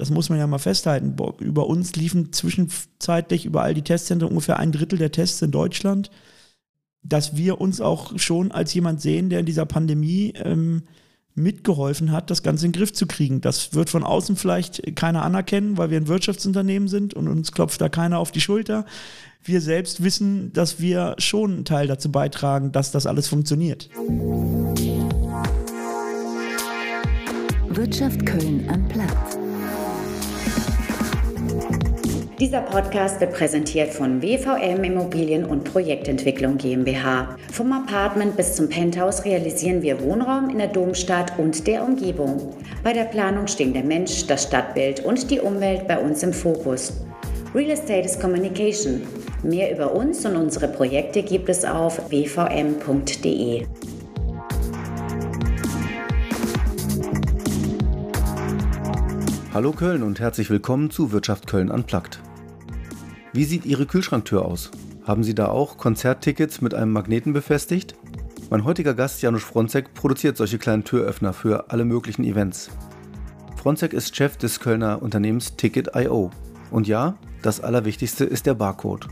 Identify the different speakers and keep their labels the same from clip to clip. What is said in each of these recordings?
Speaker 1: das muss man ja mal festhalten, über uns liefen zwischenzeitlich über all die Testzentren ungefähr ein Drittel der Tests in Deutschland, dass wir uns auch schon als jemand sehen, der in dieser Pandemie ähm, mitgeholfen hat, das Ganze in den Griff zu kriegen. Das wird von außen vielleicht keiner anerkennen, weil wir ein Wirtschaftsunternehmen sind und uns klopft da keiner auf die Schulter. Wir selbst wissen, dass wir schon einen Teil dazu beitragen, dass das alles funktioniert.
Speaker 2: Wirtschaft Köln am Platz. Dieser Podcast wird präsentiert von WVM Immobilien und Projektentwicklung GmbH. Vom Apartment bis zum Penthouse realisieren wir Wohnraum in der Domstadt und der Umgebung. Bei der Planung stehen der Mensch, das Stadtbild und die Umwelt bei uns im Fokus. Real Estate is Communication. Mehr über uns und unsere Projekte gibt es auf wvm.de.
Speaker 3: Hallo Köln und herzlich willkommen zu Wirtschaft Köln Unplugged. Wie sieht Ihre Kühlschranktür aus? Haben Sie da auch Konzerttickets mit einem Magneten befestigt? Mein heutiger Gast Janusz Fronzek produziert solche kleinen Türöffner für alle möglichen Events. Fronzek ist Chef des Kölner Unternehmens Ticket.io. Und ja, das Allerwichtigste ist der Barcode.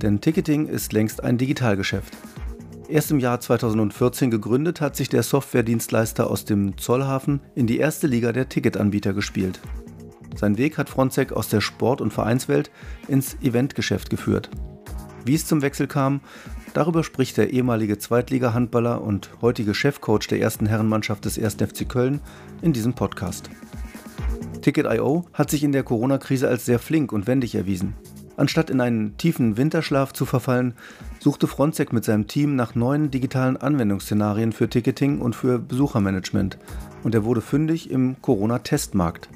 Speaker 3: Denn Ticketing ist längst ein Digitalgeschäft. Erst im Jahr 2014 gegründet, hat sich der Softwaredienstleister aus dem Zollhafen in die erste Liga der Ticketanbieter gespielt. Sein Weg hat Fronzek aus der Sport- und Vereinswelt ins Eventgeschäft geführt. Wie es zum Wechsel kam, darüber spricht der ehemalige Zweitliga-Handballer und heutige Chefcoach der ersten Herrenmannschaft des 1. FC Köln in diesem Podcast. Ticket.io hat sich in der Corona-Krise als sehr flink und wendig erwiesen. Anstatt in einen tiefen Winterschlaf zu verfallen, suchte Fronzek mit seinem Team nach neuen digitalen Anwendungsszenarien für Ticketing und für Besuchermanagement und er wurde fündig im Corona-Testmarkt.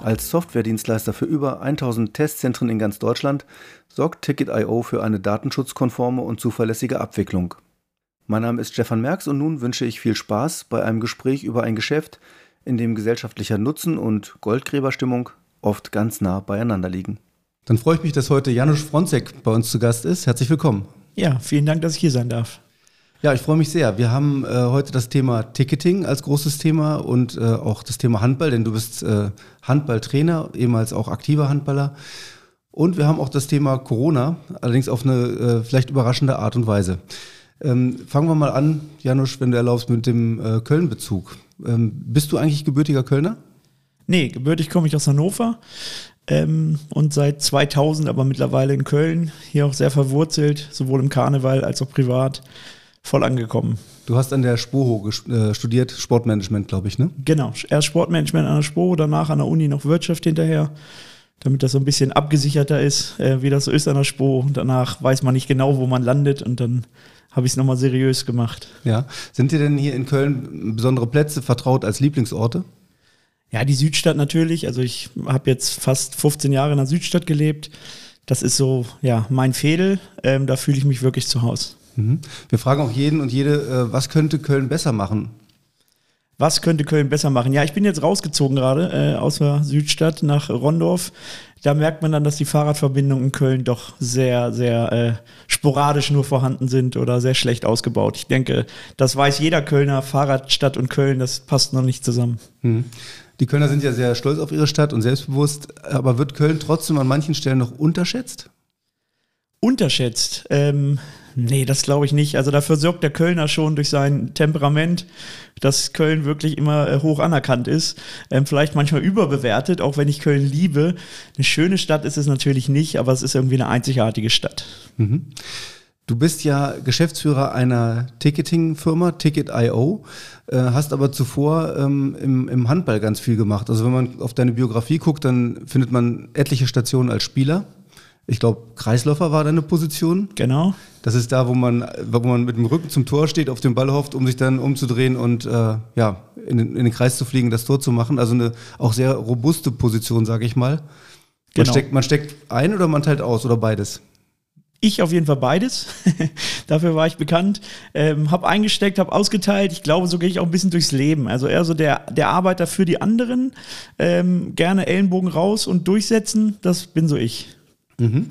Speaker 3: Als Softwaredienstleister für über 1000 Testzentren in ganz Deutschland sorgt Ticket.io für eine datenschutzkonforme und zuverlässige Abwicklung. Mein Name ist Stefan Merks und nun wünsche ich viel Spaß bei einem Gespräch über ein Geschäft, in dem gesellschaftlicher Nutzen und Goldgräberstimmung oft ganz nah beieinander liegen. Dann freue ich mich, dass heute Janusz Fronzek bei uns zu Gast ist. Herzlich willkommen.
Speaker 1: Ja, vielen Dank, dass ich hier sein darf.
Speaker 3: Ja, ich freue mich sehr. Wir haben äh, heute das Thema Ticketing als großes Thema und äh, auch das Thema Handball, denn du bist äh, Handballtrainer, ehemals auch aktiver Handballer. Und wir haben auch das Thema Corona, allerdings auf eine äh, vielleicht überraschende Art und Weise. Ähm, fangen wir mal an, Janusz, wenn du erlaubst, mit dem äh, Köln-Bezug. Ähm, bist du eigentlich gebürtiger Kölner?
Speaker 1: Nee, gebürtig komme ich aus Hannover ähm, und seit 2000 aber mittlerweile in Köln, hier auch sehr verwurzelt, sowohl im Karneval als auch privat voll angekommen.
Speaker 3: Du hast an der SPOHO äh, studiert, Sportmanagement, glaube ich, ne?
Speaker 1: Genau, erst Sportmanagement an der SPOHO, danach an der Uni noch Wirtschaft hinterher, damit das so ein bisschen abgesicherter ist, äh, wie das so ist an der SPOHO. Danach weiß man nicht genau, wo man landet und dann habe ich es nochmal seriös gemacht.
Speaker 3: Ja, sind dir denn hier in Köln besondere Plätze vertraut als Lieblingsorte?
Speaker 1: Ja, die Südstadt natürlich. Also ich habe jetzt fast 15 Jahre in der Südstadt gelebt. Das ist so, ja, mein Fädel. Ähm, da fühle ich mich wirklich zu Hause.
Speaker 3: Mhm. Wir fragen auch jeden und jede, äh, was könnte Köln besser machen?
Speaker 1: Was könnte Köln besser machen? Ja, ich bin jetzt rausgezogen gerade äh, aus der Südstadt nach Rondorf. Da merkt man dann, dass die Fahrradverbindungen in Köln doch sehr, sehr äh, sporadisch nur vorhanden sind oder sehr schlecht ausgebaut. Ich denke, das weiß jeder Kölner. Fahrradstadt und Köln, das passt noch nicht zusammen.
Speaker 3: Mhm. Die Kölner sind ja sehr stolz auf ihre Stadt und selbstbewusst, aber wird Köln trotzdem an manchen Stellen noch unterschätzt?
Speaker 1: Unterschätzt? Ähm, Nee, das glaube ich nicht. Also dafür sorgt der Kölner schon durch sein Temperament, dass Köln wirklich immer äh, hoch anerkannt ist. Ähm, vielleicht manchmal überbewertet, auch wenn ich Köln liebe. Eine schöne Stadt ist es natürlich nicht, aber es ist irgendwie eine einzigartige Stadt. Mhm.
Speaker 3: Du bist ja Geschäftsführer einer Ticketing-Firma, Ticket.io, äh, hast aber zuvor ähm, im, im Handball ganz viel gemacht. Also wenn man auf deine Biografie guckt, dann findet man etliche Stationen als Spieler ich glaube, Kreisläufer war deine Position.
Speaker 1: Genau.
Speaker 3: Das ist da, wo man, wo man mit dem Rücken zum Tor steht, auf den Ball hofft, um sich dann umzudrehen und äh, ja, in den, in den Kreis zu fliegen, das Tor zu machen. Also eine auch sehr robuste Position, sage ich mal. Man, genau. steckt, man steckt ein oder man teilt aus oder beides?
Speaker 1: Ich auf jeden Fall beides. Dafür war ich bekannt. Ähm, hab eingesteckt, hab ausgeteilt. Ich glaube, so gehe ich auch ein bisschen durchs Leben. Also eher so der, der Arbeiter für die anderen. Ähm, gerne Ellenbogen raus und durchsetzen. Das bin so ich.
Speaker 3: Mhm.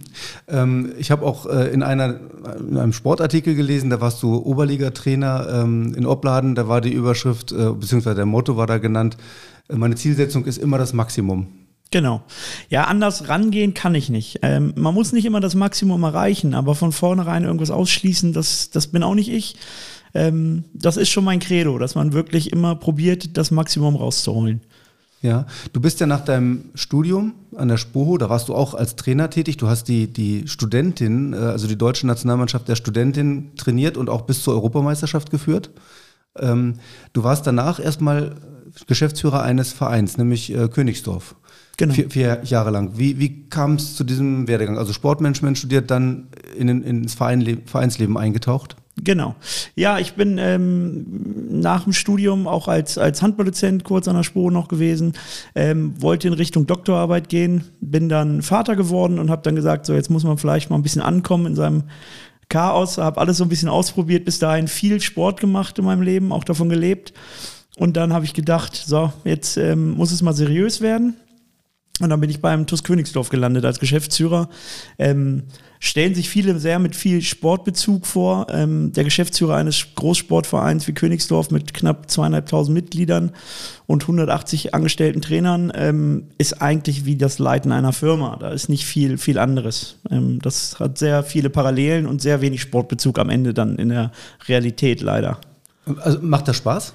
Speaker 3: Ähm, ich habe auch äh, in, einer, in einem Sportartikel gelesen, da warst du Oberligatrainer ähm, in Opladen, da war die Überschrift, äh, beziehungsweise der Motto war da genannt, äh, meine Zielsetzung ist immer das Maximum.
Speaker 1: Genau. Ja, anders rangehen kann ich nicht. Ähm, man muss nicht immer das Maximum erreichen, aber von vornherein irgendwas ausschließen, das, das bin auch nicht ich. Ähm, das ist schon mein Credo, dass man wirklich immer probiert, das Maximum rauszuholen.
Speaker 3: Ja, du bist ja nach deinem Studium an der Spoho, da warst du auch als Trainer tätig. Du hast die, die Studentin, äh, also die deutsche Nationalmannschaft der Studentin trainiert und auch bis zur Europameisterschaft geführt. Ähm, du warst danach erstmal Geschäftsführer eines Vereins, nämlich äh, Königsdorf. Genau. Vier, vier, Jahre lang. Wie, wie kam es zu diesem Werdegang? Also Sportmanagement studiert, dann in, ins Verein, Vereinsleben eingetaucht?
Speaker 1: Genau. Ja, ich bin ähm, nach dem Studium auch als, als Handballdozent kurz an der Spur noch gewesen, ähm, wollte in Richtung Doktorarbeit gehen, bin dann Vater geworden und habe dann gesagt, so jetzt muss man vielleicht mal ein bisschen ankommen in seinem Chaos, habe alles so ein bisschen ausprobiert, bis dahin viel Sport gemacht in meinem Leben, auch davon gelebt. Und dann habe ich gedacht, so, jetzt ähm, muss es mal seriös werden. Und dann bin ich beim TUS Königsdorf gelandet als Geschäftsführer. Ähm, stellen sich viele sehr mit viel Sportbezug vor. Ähm, der Geschäftsführer eines Großsportvereins wie Königsdorf mit knapp zweieinhalbtausend Mitgliedern und 180 angestellten Trainern ähm, ist eigentlich wie das Leiten einer Firma. Da ist nicht viel, viel anderes. Ähm, das hat sehr viele Parallelen und sehr wenig Sportbezug am Ende dann in der Realität leider.
Speaker 3: Also macht das Spaß?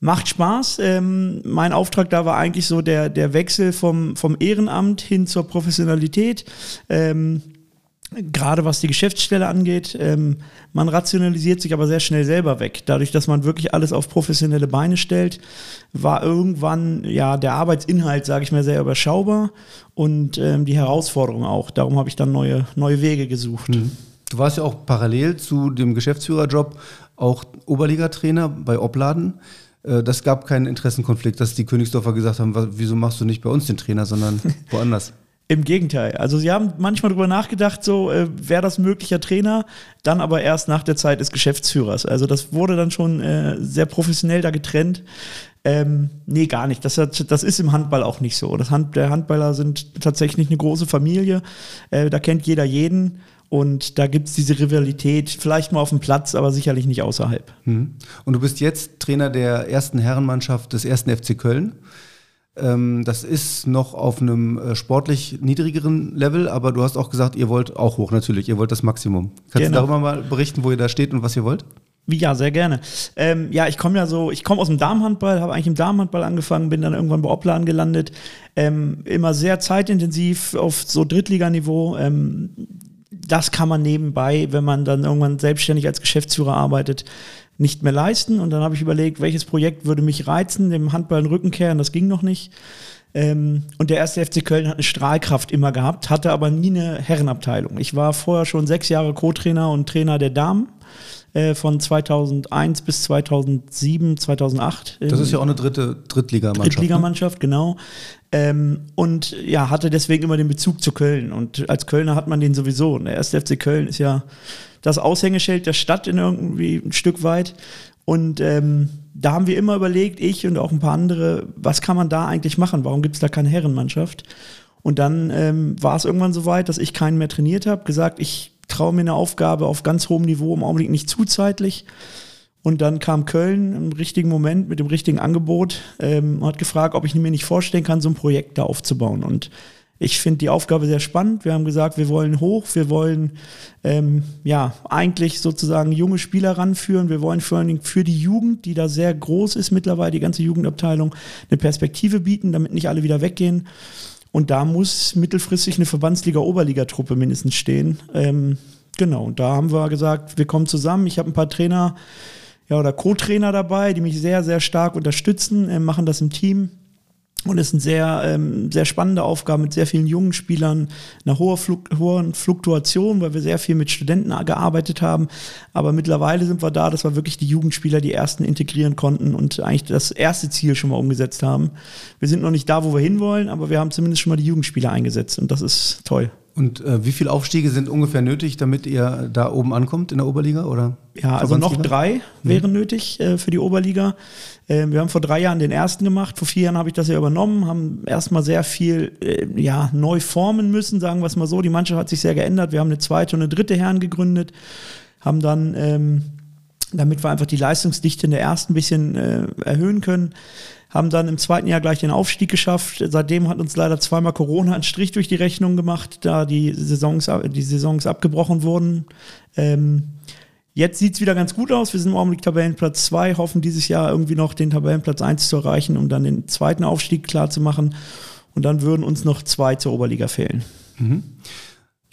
Speaker 1: Macht Spaß. Ähm, mein Auftrag da war eigentlich so der, der Wechsel vom, vom Ehrenamt hin zur Professionalität. Ähm, Gerade was die Geschäftsstelle angeht, ähm, man rationalisiert sich aber sehr schnell selber weg. Dadurch, dass man wirklich alles auf professionelle Beine stellt, war irgendwann ja der Arbeitsinhalt, sage ich mal, sehr überschaubar und ähm, die Herausforderung auch. Darum habe ich dann neue, neue Wege gesucht. Mhm.
Speaker 3: Du warst ja auch parallel zu dem Geschäftsführerjob auch Oberligatrainer bei Opladen. Äh, das gab keinen Interessenkonflikt, dass die Königsdorfer gesagt haben, wieso machst du nicht bei uns den Trainer, sondern woanders?
Speaker 1: Im Gegenteil. Also sie haben manchmal darüber nachgedacht, so äh, wäre das möglicher Trainer, dann aber erst nach der Zeit des Geschäftsführers. Also das wurde dann schon äh, sehr professionell da getrennt. Ähm, nee, gar nicht. Das, hat, das ist im Handball auch nicht so. Das Hand, der Handballer sind tatsächlich eine große Familie. Äh, da kennt jeder jeden. Und da gibt es diese Rivalität, vielleicht mal auf dem Platz, aber sicherlich nicht außerhalb.
Speaker 3: Mhm. Und du bist jetzt Trainer der ersten Herrenmannschaft des ersten FC Köln. Ähm, das ist noch auf einem äh, sportlich niedrigeren Level, aber du hast auch gesagt, ihr wollt auch hoch, natürlich. Ihr wollt das Maximum. Kannst genau. du darüber mal berichten, wo ihr da steht und was ihr wollt?
Speaker 1: Ja, sehr gerne. Ähm, ja, ich komme ja so, ich komme aus dem Damenhandball, habe eigentlich im Damenhandball angefangen, bin dann irgendwann bei Oplan gelandet. Ähm, immer sehr zeitintensiv auf so Drittliganiveau. Ähm, das kann man nebenbei, wenn man dann irgendwann selbstständig als Geschäftsführer arbeitet, nicht mehr leisten. Und dann habe ich überlegt, welches Projekt würde mich reizen, dem Handball den Rücken kehren, das ging noch nicht. Ähm, und der erste FC Köln hat eine Strahlkraft immer gehabt, hatte aber nie eine Herrenabteilung. Ich war vorher schon sechs Jahre Co-Trainer und Trainer der Damen äh, von 2001 bis 2007, 2008.
Speaker 3: Das ist ja auch eine dritte Drittligamannschaft.
Speaker 1: Ne? Drittligamannschaft, ne? genau. Ähm, und ja, hatte deswegen immer den Bezug zu Köln. Und als Kölner hat man den sowieso. Und der erste FC Köln ist ja das Aushängeschild der Stadt in irgendwie ein Stück weit. Und ähm, da haben wir immer überlegt, ich und auch ein paar andere, was kann man da eigentlich machen? Warum gibt es da keine Herrenmannschaft? Und dann ähm, war es irgendwann so weit, dass ich keinen mehr trainiert habe, gesagt, ich traue mir eine Aufgabe auf ganz hohem Niveau im Augenblick nicht zu zeitlich. Und dann kam Köln im richtigen Moment mit dem richtigen Angebot ähm, hat gefragt, ob ich mir nicht vorstellen kann, so ein Projekt da aufzubauen. Und ich finde die Aufgabe sehr spannend. Wir haben gesagt, wir wollen hoch, wir wollen ähm, ja eigentlich sozusagen junge Spieler ranführen. Wir wollen vor allen Dingen für die Jugend, die da sehr groß ist mittlerweile, die ganze Jugendabteilung, eine Perspektive bieten, damit nicht alle wieder weggehen. Und da muss mittelfristig eine Verbandsliga-Oberligatruppe mindestens stehen. Ähm, genau, und da haben wir gesagt, wir kommen zusammen. Ich habe ein paar Trainer ja, oder Co-Trainer dabei, die mich sehr, sehr stark unterstützen, äh, machen das im Team. Und es sind sehr, ähm, sehr spannende Aufgaben mit sehr vielen jungen Spielern, einer hohen, Fluk hohen Fluktuation, weil wir sehr viel mit Studenten gearbeitet haben. Aber mittlerweile sind wir da, dass wir wirklich die Jugendspieler, die ersten integrieren konnten und eigentlich das erste Ziel schon mal umgesetzt haben. Wir sind noch nicht da, wo wir hinwollen, aber wir haben zumindest schon mal die Jugendspieler eingesetzt und das ist toll.
Speaker 3: Und äh, wie viele Aufstiege sind ungefähr nötig, damit ihr da oben ankommt in der Oberliga? Oder
Speaker 1: ja, also noch drei wären mhm. nötig äh, für die Oberliga. Äh, wir haben vor drei Jahren den ersten gemacht. Vor vier Jahren habe ich das ja übernommen, haben erstmal sehr viel äh, ja, neu formen müssen, sagen wir es mal so. Die Mannschaft hat sich sehr geändert. Wir haben eine zweite und eine dritte Herren gegründet, haben dann, ähm, damit wir einfach die Leistungsdichte in der ersten ein bisschen äh, erhöhen können, haben dann im zweiten Jahr gleich den Aufstieg geschafft. Seitdem hat uns leider zweimal Corona einen Strich durch die Rechnung gemacht, da die Saisons, die Saisons abgebrochen wurden. Ähm, Jetzt sieht es wieder ganz gut aus. Wir sind im Augenblick Tabellenplatz 2, hoffen dieses Jahr irgendwie noch den Tabellenplatz 1 zu erreichen, um dann den zweiten Aufstieg klar zu machen. Und dann würden uns noch zwei zur Oberliga fehlen. Mhm.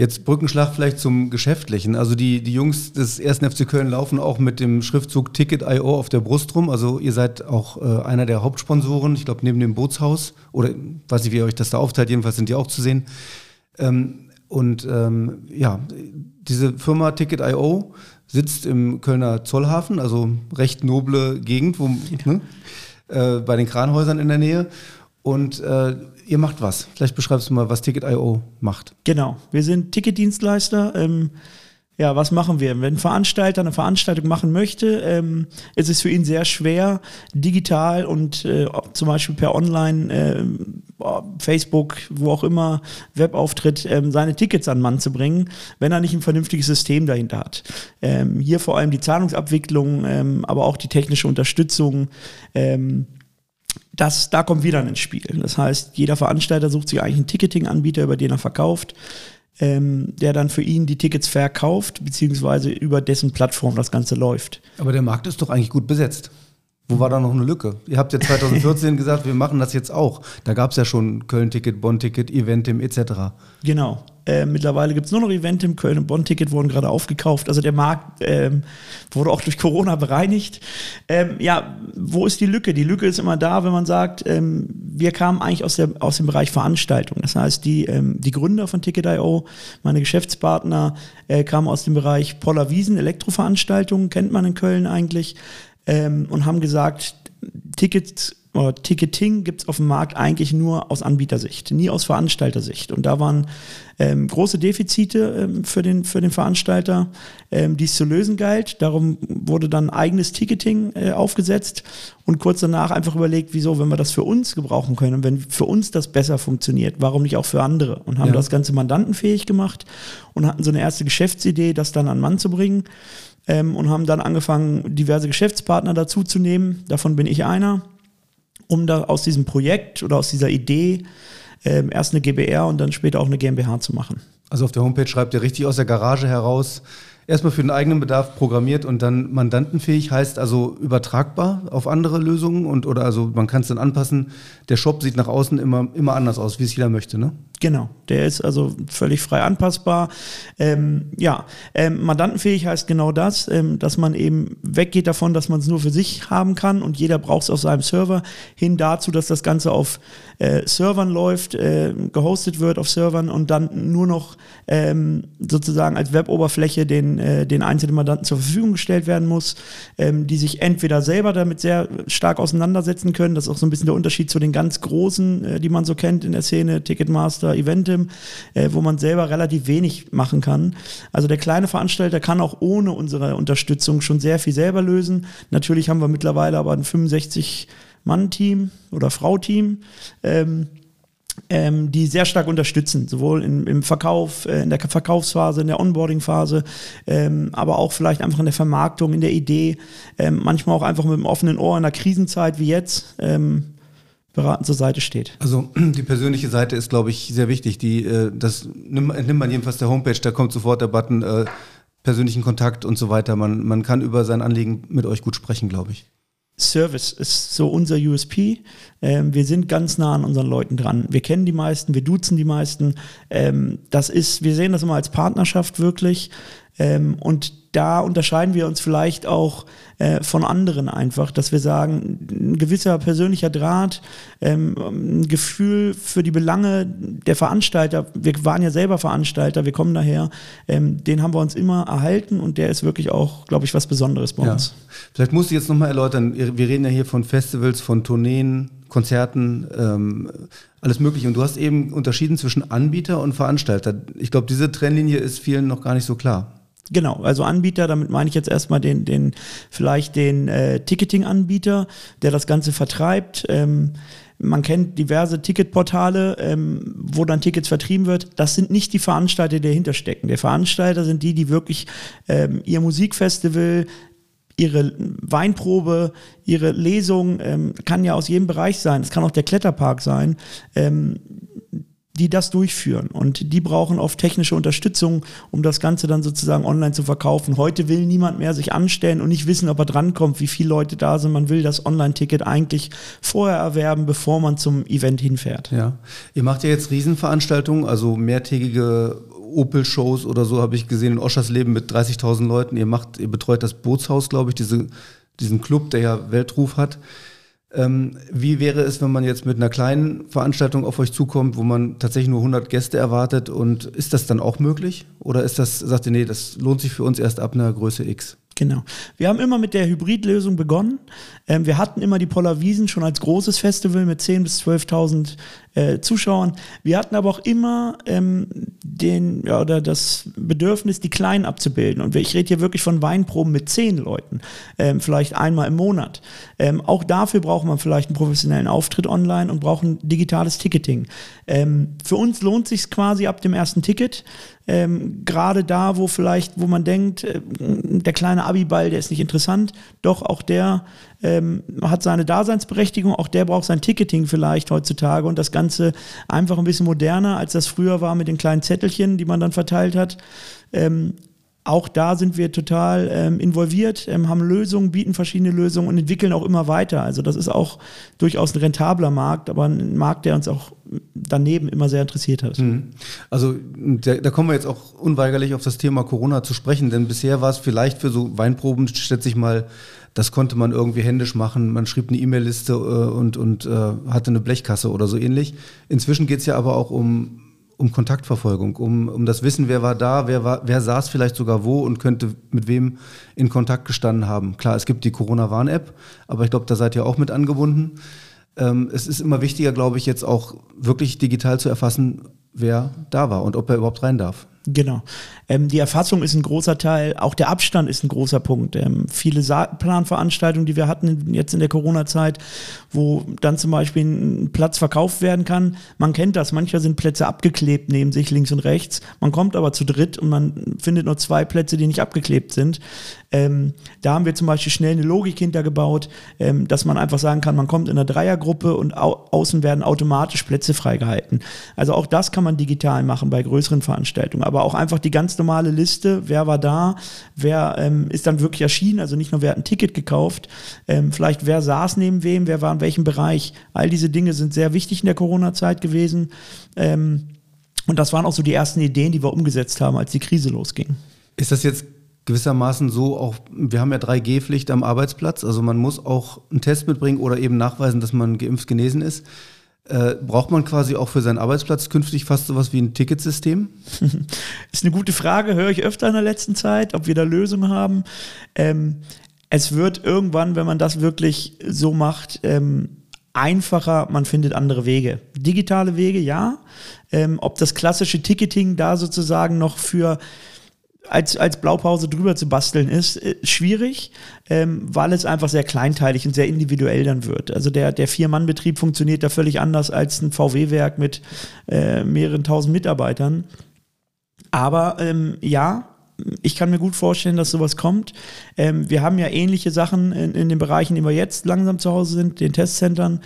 Speaker 3: Jetzt Brückenschlag vielleicht zum Geschäftlichen. Also die, die Jungs des 1. FC Köln laufen auch mit dem Schriftzug Ticket.io auf der Brust rum. Also ihr seid auch äh, einer der Hauptsponsoren, ich glaube neben dem Bootshaus. Oder weiß nicht, wie ihr euch das da aufteilt, jedenfalls sind die auch zu sehen. Ähm, und ähm, ja, diese Firma Ticket.io sitzt im Kölner Zollhafen, also recht noble Gegend, wo, ne, äh, bei den Kranhäusern in der Nähe. Und äh, ihr macht was. Vielleicht beschreibst du mal, was Ticket.io macht.
Speaker 1: Genau, wir sind Ticketdienstleister. Ähm, ja, was machen wir? Wenn ein Veranstalter eine Veranstaltung machen möchte, ähm, ist es für ihn sehr schwer, digital und äh, zum Beispiel per Online, äh, Facebook, wo auch immer, Webauftritt, ähm, seine Tickets an Mann zu bringen, wenn er nicht ein vernünftiges System dahinter hat. Ähm, hier vor allem die Zahlungsabwicklung, ähm, aber auch die technische Unterstützung. Ähm, das, da kommt wieder ins Spiel. Das heißt, jeder Veranstalter sucht sich eigentlich einen Ticketing-Anbieter, über den er verkauft ähm, der dann für ihn die Tickets verkauft, beziehungsweise über dessen Plattform das Ganze läuft.
Speaker 3: Aber der Markt ist doch eigentlich gut besetzt. Wo war da noch eine Lücke? Ihr habt ja 2014 gesagt, wir machen das jetzt auch. Da gab es ja schon Köln-Ticket, Bonn-Ticket, Eventim etc.
Speaker 1: Genau. Äh, mittlerweile gibt es nur noch Eventim, Köln und Bonn-Ticket wurden gerade aufgekauft. Also der Markt ähm, wurde auch durch Corona bereinigt. Ähm, ja, wo ist die Lücke? Die Lücke ist immer da, wenn man sagt, ähm, wir kamen eigentlich aus, der, aus dem Bereich Veranstaltung. Das heißt, die, ähm, die Gründer von Ticket.io, meine Geschäftspartner, äh, kamen aus dem Bereich Poller Wiesen, Elektroveranstaltungen, kennt man in Köln eigentlich, ähm, und haben gesagt, Tickets oder Ticketing gibt es auf dem Markt eigentlich nur aus Anbietersicht, nie aus Veranstaltersicht. Und da waren ähm, große Defizite ähm, für, den, für den Veranstalter, ähm, die es zu lösen galt. Darum wurde dann eigenes Ticketing äh, aufgesetzt und kurz danach einfach überlegt, wieso, wenn wir das für uns gebrauchen können und wenn für uns das besser funktioniert, warum nicht auch für andere? Und haben ja. das Ganze mandantenfähig gemacht und hatten so eine erste Geschäftsidee, das dann an Mann zu bringen. Ähm, und haben dann angefangen, diverse Geschäftspartner dazu zu nehmen. Davon bin ich einer um da aus diesem Projekt oder aus dieser Idee ähm, erst eine GBR und dann später auch eine GmbH zu machen.
Speaker 3: Also auf der Homepage schreibt ihr richtig aus der Garage heraus, erstmal für den eigenen Bedarf programmiert und dann mandantenfähig heißt also übertragbar auf andere Lösungen und oder also man kann es dann anpassen. Der Shop sieht nach außen immer, immer anders aus, wie es jeder möchte, ne?
Speaker 1: Genau, der ist also völlig frei anpassbar. Ähm, ja, ähm, mandantenfähig heißt genau das, ähm, dass man eben weggeht davon, dass man es nur für sich haben kann und jeder braucht es auf seinem Server, hin dazu, dass das Ganze auf äh, Servern läuft, äh, gehostet wird auf Servern und dann nur noch ähm, sozusagen als Weboberfläche den, äh, den einzelnen Mandanten zur Verfügung gestellt werden muss, ähm, die sich entweder selber damit sehr stark auseinandersetzen können, das ist auch so ein bisschen der Unterschied zu den ganz großen, äh, die man so kennt in der Szene, Ticketmaster, oder Eventim, äh, wo man selber relativ wenig machen kann. Also der kleine Veranstalter kann auch ohne unsere Unterstützung schon sehr viel selber lösen. Natürlich haben wir mittlerweile aber ein 65-Mann-Team oder Frau-Team. Ähm, ähm, die sehr stark unterstützen, sowohl in, im Verkauf, äh, in der Verkaufsphase, in der Onboarding-Phase, ähm, aber auch vielleicht einfach in der Vermarktung, in der Idee, ähm, manchmal auch einfach mit dem offenen Ohr in einer Krisenzeit wie jetzt. Ähm, beratend zur Seite steht.
Speaker 3: Also die persönliche Seite ist, glaube ich, sehr wichtig. Die, äh, das nimmt, nimmt man jedenfalls der Homepage, da kommt sofort der Button äh, persönlichen Kontakt und so weiter. Man, man kann über sein Anliegen mit euch gut sprechen, glaube ich.
Speaker 1: Service ist so unser USP. Ähm, wir sind ganz nah an unseren Leuten dran. Wir kennen die meisten, wir duzen die meisten. Ähm, das ist, wir sehen das immer als Partnerschaft wirklich. Ähm, und da unterscheiden wir uns vielleicht auch äh, von anderen einfach, dass wir sagen, ein gewisser persönlicher Draht, ähm, ein Gefühl für die Belange der Veranstalter, wir waren ja selber Veranstalter, wir kommen daher, ähm, den haben wir uns immer erhalten und der ist wirklich auch, glaube ich, was Besonderes bei ja. uns.
Speaker 3: Vielleicht musst du jetzt nochmal erläutern, wir reden ja hier von Festivals, von Tourneen, Konzerten, ähm, alles Mögliche. Und du hast eben unterschieden zwischen Anbieter und Veranstalter. Ich glaube, diese Trennlinie ist vielen noch gar nicht so klar.
Speaker 1: Genau, also Anbieter, damit meine ich jetzt erstmal den, den vielleicht den äh, Ticketing-Anbieter, der das Ganze vertreibt. Ähm, man kennt diverse Ticketportale, ähm, wo dann Tickets vertrieben wird. Das sind nicht die Veranstalter, die dahinter stecken. Der Veranstalter sind die, die wirklich ähm, ihr Musikfestival ihre Weinprobe, ihre Lesung, ähm, kann ja aus jedem Bereich sein. Es kann auch der Kletterpark sein. Ähm, die das durchführen. Und die brauchen oft technische Unterstützung, um das Ganze dann sozusagen online zu verkaufen. Heute will niemand mehr sich anstellen und nicht wissen, ob er drankommt, wie viele Leute da sind. Man will das Online-Ticket eigentlich vorher erwerben, bevor man zum Event hinfährt.
Speaker 3: Ja. Ihr macht ja jetzt Riesenveranstaltungen, also mehrtägige Opel-Shows oder so habe ich gesehen in Oschersleben mit 30.000 Leuten. Ihr macht, ihr betreut das Bootshaus, glaube ich, diese, diesen Club, der ja Weltruf hat. Ähm, wie wäre es, wenn man jetzt mit einer kleinen Veranstaltung auf euch zukommt, wo man tatsächlich nur 100 Gäste erwartet? Und ist das dann auch möglich? Oder ist das, sagt ihr, nee, das lohnt sich für uns erst ab einer Größe X?
Speaker 1: Genau. Wir haben immer mit der Hybridlösung begonnen. Ähm, wir hatten immer die Polar Wiesen schon als großes Festival mit 10.000 bis 12.000 äh, Zuschauern. Wir hatten aber auch immer ähm, den, ja, oder das Bedürfnis, die Kleinen abzubilden. Und ich rede hier wirklich von Weinproben mit zehn Leuten, ähm, vielleicht einmal im Monat. Ähm, auch dafür braucht man vielleicht einen professionellen Auftritt online und braucht ein digitales Ticketing. Ähm, für uns lohnt sich quasi ab dem ersten Ticket. Ähm, Gerade da, wo vielleicht, wo man denkt, äh, der kleine Abiball, der ist nicht interessant, doch auch der ähm, hat seine Daseinsberechtigung, auch der braucht sein Ticketing vielleicht heutzutage und das Ganze einfach ein bisschen moderner, als das früher war mit den kleinen Zettelchen, die man dann verteilt hat. Ähm, auch da sind wir total ähm, involviert, ähm, haben Lösungen, bieten verschiedene Lösungen und entwickeln auch immer weiter. Also das ist auch durchaus ein rentabler Markt, aber ein Markt, der uns auch daneben immer sehr interessiert hat. Mhm.
Speaker 3: Also da, da, kommen wir jetzt auch unweigerlich auf das Thema Corona zu sprechen, denn bisher war es vielleicht für so Weinproben, schätze ich mal, das konnte man irgendwie händisch machen. Man schrieb eine E-Mail-Liste äh, und, und äh, hatte eine Blechkasse oder so ähnlich. Inzwischen geht es ja aber auch um um Kontaktverfolgung, um, um das Wissen, wer war da, wer, war, wer saß vielleicht sogar wo und könnte mit wem in Kontakt gestanden haben. Klar, es gibt die Corona-Warn-App, aber ich glaube, da seid ihr auch mit angebunden. Ähm, es ist immer wichtiger, glaube ich, jetzt auch wirklich digital zu erfassen, wer da war und ob er überhaupt rein darf.
Speaker 1: Genau. Ähm, die Erfassung ist ein großer Teil, auch der Abstand ist ein großer Punkt. Ähm, viele Sa Planveranstaltungen, die wir hatten jetzt in der Corona-Zeit, wo dann zum Beispiel ein Platz verkauft werden kann, man kennt das, manchmal sind Plätze abgeklebt neben sich links und rechts, man kommt aber zu dritt und man findet nur zwei Plätze, die nicht abgeklebt sind. Ähm, da haben wir zum Beispiel schnell eine Logik hintergebaut, ähm, dass man einfach sagen kann, man kommt in einer Dreiergruppe und au außen werden automatisch Plätze freigehalten. Also auch das kann man digital machen bei größeren Veranstaltungen, aber auch einfach die ganz normale Liste, wer war da, wer ähm, ist dann wirklich erschienen, also nicht nur wer hat ein Ticket gekauft, ähm, vielleicht wer saß neben wem, wer war in welchem Bereich. All diese Dinge sind sehr wichtig in der Corona-Zeit gewesen. Ähm, und das waren auch so die ersten Ideen, die wir umgesetzt haben, als die Krise losging.
Speaker 3: Ist das jetzt gewissermaßen so auch, wir haben ja 3G-Pflicht am Arbeitsplatz, also man muss auch einen Test mitbringen oder eben nachweisen, dass man geimpft genesen ist. Äh, braucht man quasi auch für seinen Arbeitsplatz künftig fast sowas wie ein Ticketsystem?
Speaker 1: ist eine gute Frage, höre ich öfter in der letzten Zeit, ob wir da Lösungen haben. Ähm, es wird irgendwann, wenn man das wirklich so macht, ähm, einfacher, man findet andere Wege. Digitale Wege, ja. Ähm, ob das klassische Ticketing da sozusagen noch für als, als Blaupause drüber zu basteln ist, äh, schwierig, ähm, weil es einfach sehr kleinteilig und sehr individuell dann wird. Also der, der Vier-Mann-Betrieb funktioniert da völlig anders als ein VW-Werk mit äh, mehreren tausend Mitarbeitern. Aber ähm, ja, ich kann mir gut vorstellen, dass sowas kommt. Ähm, wir haben ja ähnliche Sachen in, in den Bereichen, in denen wir jetzt langsam zu Hause sind, den Testcentern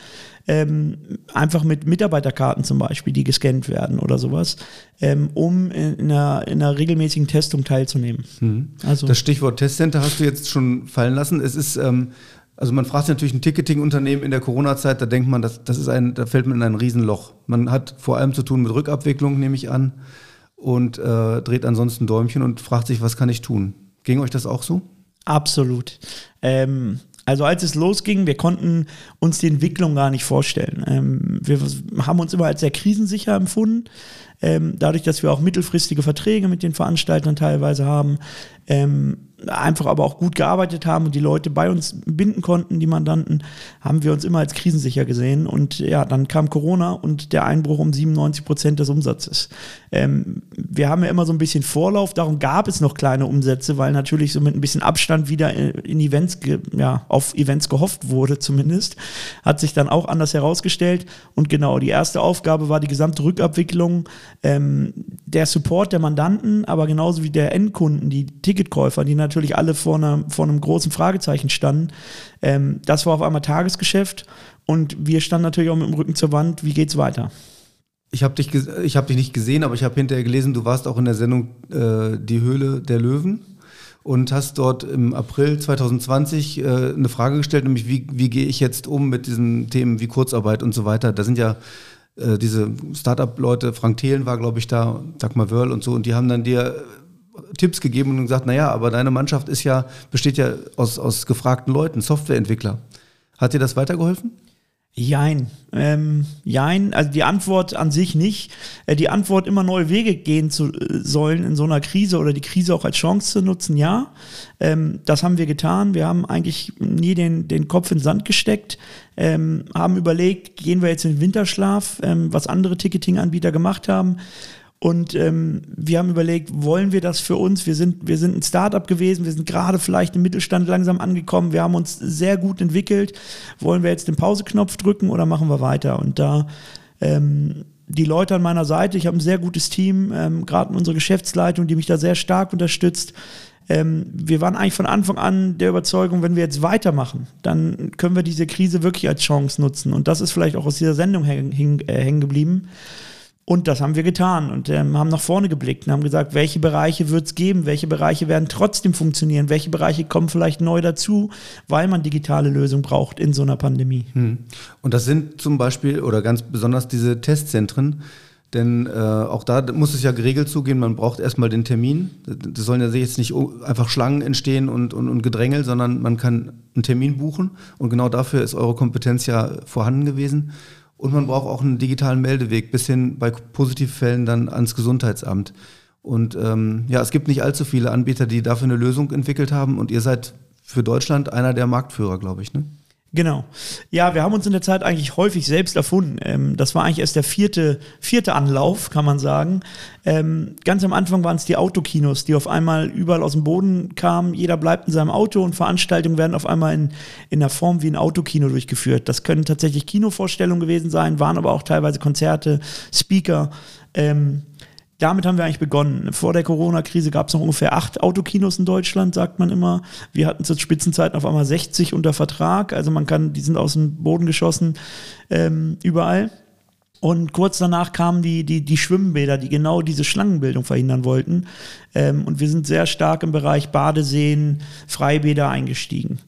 Speaker 1: ähm, einfach mit Mitarbeiterkarten zum Beispiel, die gescannt werden oder sowas, ähm, um in einer, in einer, regelmäßigen Testung teilzunehmen.
Speaker 3: Mhm. Also, das Stichwort Testcenter hast du jetzt schon fallen lassen. Es ist ähm, also man fragt natürlich ein Ticketing-Unternehmen in der Corona-Zeit, da denkt man, das, das ist ein, da fällt man in ein Riesenloch. Man hat vor allem zu tun mit Rückabwicklung, nehme ich an, und äh, dreht ansonsten Däumchen und fragt sich, was kann ich tun? Ging euch das auch so?
Speaker 1: Absolut. Ähm, also als es losging, wir konnten uns die Entwicklung gar nicht vorstellen. Ähm, wir haben uns immer als sehr krisensicher empfunden. Ähm, dadurch, dass wir auch mittelfristige Verträge mit den Veranstaltern teilweise haben, ähm, einfach aber auch gut gearbeitet haben und die Leute bei uns binden konnten, die Mandanten, haben wir uns immer als krisensicher gesehen. Und ja, dann kam Corona und der Einbruch um 97 Prozent des Umsatzes. Ähm, wir haben ja immer so ein bisschen Vorlauf, darum gab es noch kleine Umsätze, weil natürlich so mit ein bisschen Abstand wieder in Events, ja, auf Events gehofft wurde zumindest. Hat sich dann auch anders herausgestellt. Und genau, die erste Aufgabe war die gesamte Rückabwicklung, ähm, der Support der Mandanten, aber genauso wie der Endkunden, die Ticketkäufer, die natürlich natürlich alle vor, einer, vor einem großen Fragezeichen standen. Ähm, das war auf einmal Tagesgeschäft und wir standen natürlich auch mit dem Rücken zur Wand. Wie geht's weiter?
Speaker 3: Ich habe dich, hab dich nicht gesehen, aber ich habe hinterher gelesen, du warst auch in der Sendung äh, Die Höhle der Löwen und hast dort im April 2020 äh, eine Frage gestellt, nämlich wie, wie gehe ich jetzt um mit diesen Themen wie Kurzarbeit und so weiter. Da sind ja äh, diese Startup-Leute, Frank Thelen war, glaube ich, da, Dagmar Wörl und so, und die haben dann dir Tipps gegeben und gesagt, naja, aber deine Mannschaft ist ja, besteht ja aus, aus gefragten Leuten, Softwareentwickler. Hat dir das weitergeholfen?
Speaker 1: Jein. Ähm, jein. Also die Antwort an sich nicht. Äh, die Antwort, immer neue Wege gehen zu äh, sollen in so einer Krise oder die Krise auch als Chance zu nutzen, ja. Ähm, das haben wir getan. Wir haben eigentlich nie den, den Kopf in den Sand gesteckt, ähm, haben überlegt, gehen wir jetzt in den Winterschlaf, ähm, was andere Ticketing-Anbieter gemacht haben und ähm, wir haben überlegt, wollen wir das für uns? Wir sind, wir sind ein Startup gewesen, wir sind gerade vielleicht im Mittelstand langsam angekommen, wir haben uns sehr gut entwickelt. Wollen wir jetzt den Pauseknopf drücken oder machen wir weiter? Und da ähm, die Leute an meiner Seite, ich habe ein sehr gutes Team, ähm, gerade unsere Geschäftsleitung, die mich da sehr stark unterstützt. Ähm, wir waren eigentlich von Anfang an der Überzeugung, wenn wir jetzt weitermachen, dann können wir diese Krise wirklich als Chance nutzen. Und das ist vielleicht auch aus dieser Sendung hängen äh, geblieben. Und das haben wir getan und ähm, haben nach vorne geblickt und haben gesagt, welche Bereiche wird es geben, welche Bereiche werden trotzdem funktionieren, welche Bereiche kommen vielleicht neu dazu, weil man digitale Lösungen braucht in so einer Pandemie. Hm.
Speaker 3: Und das sind zum Beispiel oder ganz besonders diese Testzentren, denn äh, auch da muss es ja geregelt zugehen, man braucht erstmal den Termin. Das sollen ja jetzt nicht einfach Schlangen entstehen und, und, und Gedrängel, sondern man kann einen Termin buchen und genau dafür ist eure Kompetenz ja vorhanden gewesen. Und man braucht auch einen digitalen Meldeweg bis hin bei Positivfällen dann ans Gesundheitsamt. Und ähm, ja, es gibt nicht allzu viele Anbieter, die dafür eine Lösung entwickelt haben. Und ihr seid für Deutschland einer der Marktführer, glaube ich. Ne?
Speaker 1: Genau. Ja, wir haben uns in der Zeit eigentlich häufig selbst erfunden. Ähm, das war eigentlich erst der vierte, vierte Anlauf, kann man sagen. Ähm, ganz am Anfang waren es die Autokinos, die auf einmal überall aus dem Boden kamen. Jeder bleibt in seinem Auto und Veranstaltungen werden auf einmal in, in der Form wie ein Autokino durchgeführt. Das können tatsächlich Kinovorstellungen gewesen sein, waren aber auch teilweise Konzerte, Speaker. Ähm, damit haben wir eigentlich begonnen. Vor der Corona-Krise gab es noch ungefähr acht Autokinos in Deutschland, sagt man immer. Wir hatten zu Spitzenzeiten auf einmal 60 unter Vertrag. Also man kann, die sind aus dem Boden geschossen ähm, überall. Und kurz danach kamen die, die, die Schwimmbäder, die genau diese Schlangenbildung verhindern wollten. Ähm, und wir sind sehr stark im Bereich Badeseen, Freibäder eingestiegen.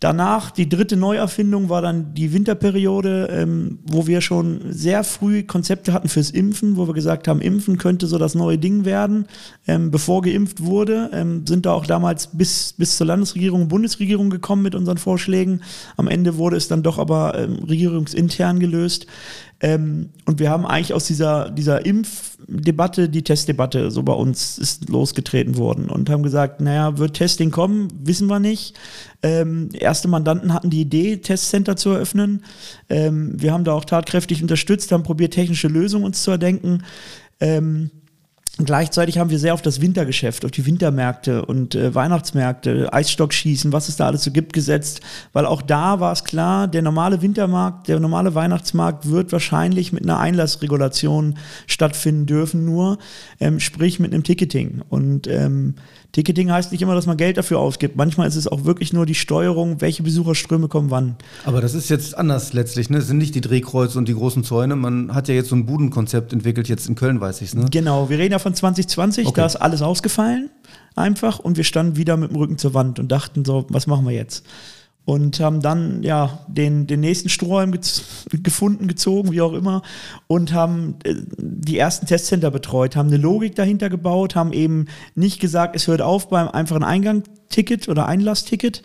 Speaker 1: Danach, die dritte Neuerfindung war dann die Winterperiode, ähm, wo wir schon sehr früh Konzepte hatten fürs Impfen, wo wir gesagt haben, Impfen könnte so das neue Ding werden. Ähm, bevor geimpft wurde, ähm, sind da auch damals bis, bis zur Landesregierung und Bundesregierung gekommen mit unseren Vorschlägen. Am Ende wurde es dann doch aber ähm, regierungsintern gelöst. Ähm, und wir haben eigentlich aus dieser, dieser Impfdebatte die Testdebatte so bei uns ist losgetreten worden und haben gesagt, naja, wird Testing kommen? Wissen wir nicht. Ähm, erste Mandanten hatten die Idee, Testcenter zu eröffnen. Ähm, wir haben da auch tatkräftig unterstützt, haben probiert, technische Lösungen uns zu erdenken. Ähm, Gleichzeitig haben wir sehr auf das Wintergeschäft, auf die Wintermärkte und äh, Weihnachtsmärkte, Eisstockschießen, was es da alles so gibt, gesetzt. Weil auch da war es klar, der normale Wintermarkt, der normale Weihnachtsmarkt wird wahrscheinlich mit einer Einlassregulation stattfinden dürfen, nur ähm, sprich mit einem Ticketing. Und ähm, Ticketing heißt nicht immer, dass man Geld dafür ausgibt. Manchmal ist es auch wirklich nur die Steuerung, welche Besucherströme kommen wann.
Speaker 3: Aber das ist jetzt anders letztlich, ne? Es sind nicht die Drehkreuze und die großen Zäune. Man hat ja jetzt so ein Budenkonzept entwickelt, jetzt in Köln, weiß ich es, ne?
Speaker 1: Genau, wir reden ja von 2020, okay. da ist alles ausgefallen, einfach, und wir standen wieder mit dem Rücken zur Wand und dachten so, was machen wir jetzt? Und haben dann ja den, den nächsten Strohhalm ge gefunden, gezogen, wie auch immer, und haben äh, die ersten Testcenter betreut, haben eine Logik dahinter gebaut, haben eben nicht gesagt, es hört auf beim einfachen Eingangsticket oder Einlassticket,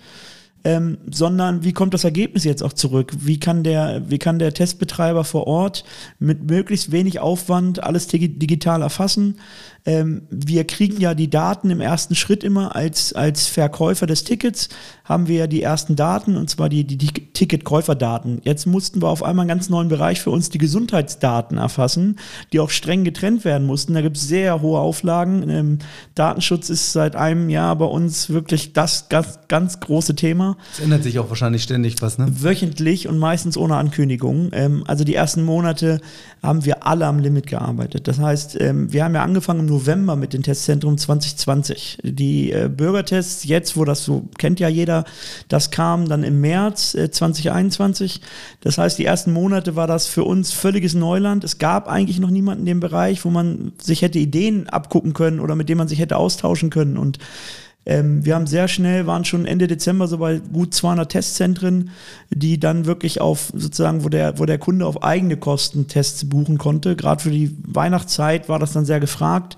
Speaker 1: ähm, sondern wie kommt das Ergebnis jetzt auch zurück? Wie kann der, wie kann der Testbetreiber vor Ort mit möglichst wenig Aufwand alles digital erfassen? Ähm, wir kriegen ja die Daten im ersten Schritt immer als, als Verkäufer des Tickets, haben wir die ersten Daten, und zwar die, die, die Ticketkäuferdaten. Jetzt mussten wir auf einmal einen ganz neuen Bereich für uns die Gesundheitsdaten erfassen, die auch streng getrennt werden mussten. Da gibt es sehr hohe Auflagen. Ähm, Datenschutz ist seit einem Jahr bei uns wirklich das ganz, ganz große Thema.
Speaker 3: Es ändert sich auch wahrscheinlich ständig was, ne?
Speaker 1: Wöchentlich und meistens ohne Ankündigung. Ähm, also die ersten Monate haben wir alle am Limit gearbeitet. Das heißt, ähm, wir haben ja angefangen im November mit den Testzentrum 2020. Die äh, Bürgertests jetzt, wo das so kennt ja jeder, das kam dann im März äh, 2021. Das heißt, die ersten Monate war das für uns völliges Neuland. Es gab eigentlich noch niemanden in dem Bereich, wo man sich hätte Ideen abgucken können oder mit dem man sich hätte austauschen können. Und ähm, wir haben sehr schnell, waren schon Ende Dezember so bei gut 200 Testzentren, die dann wirklich auf sozusagen, wo der, wo der Kunde auf eigene Kosten Tests buchen konnte. Gerade für die Weihnachtszeit war das dann sehr gefragt.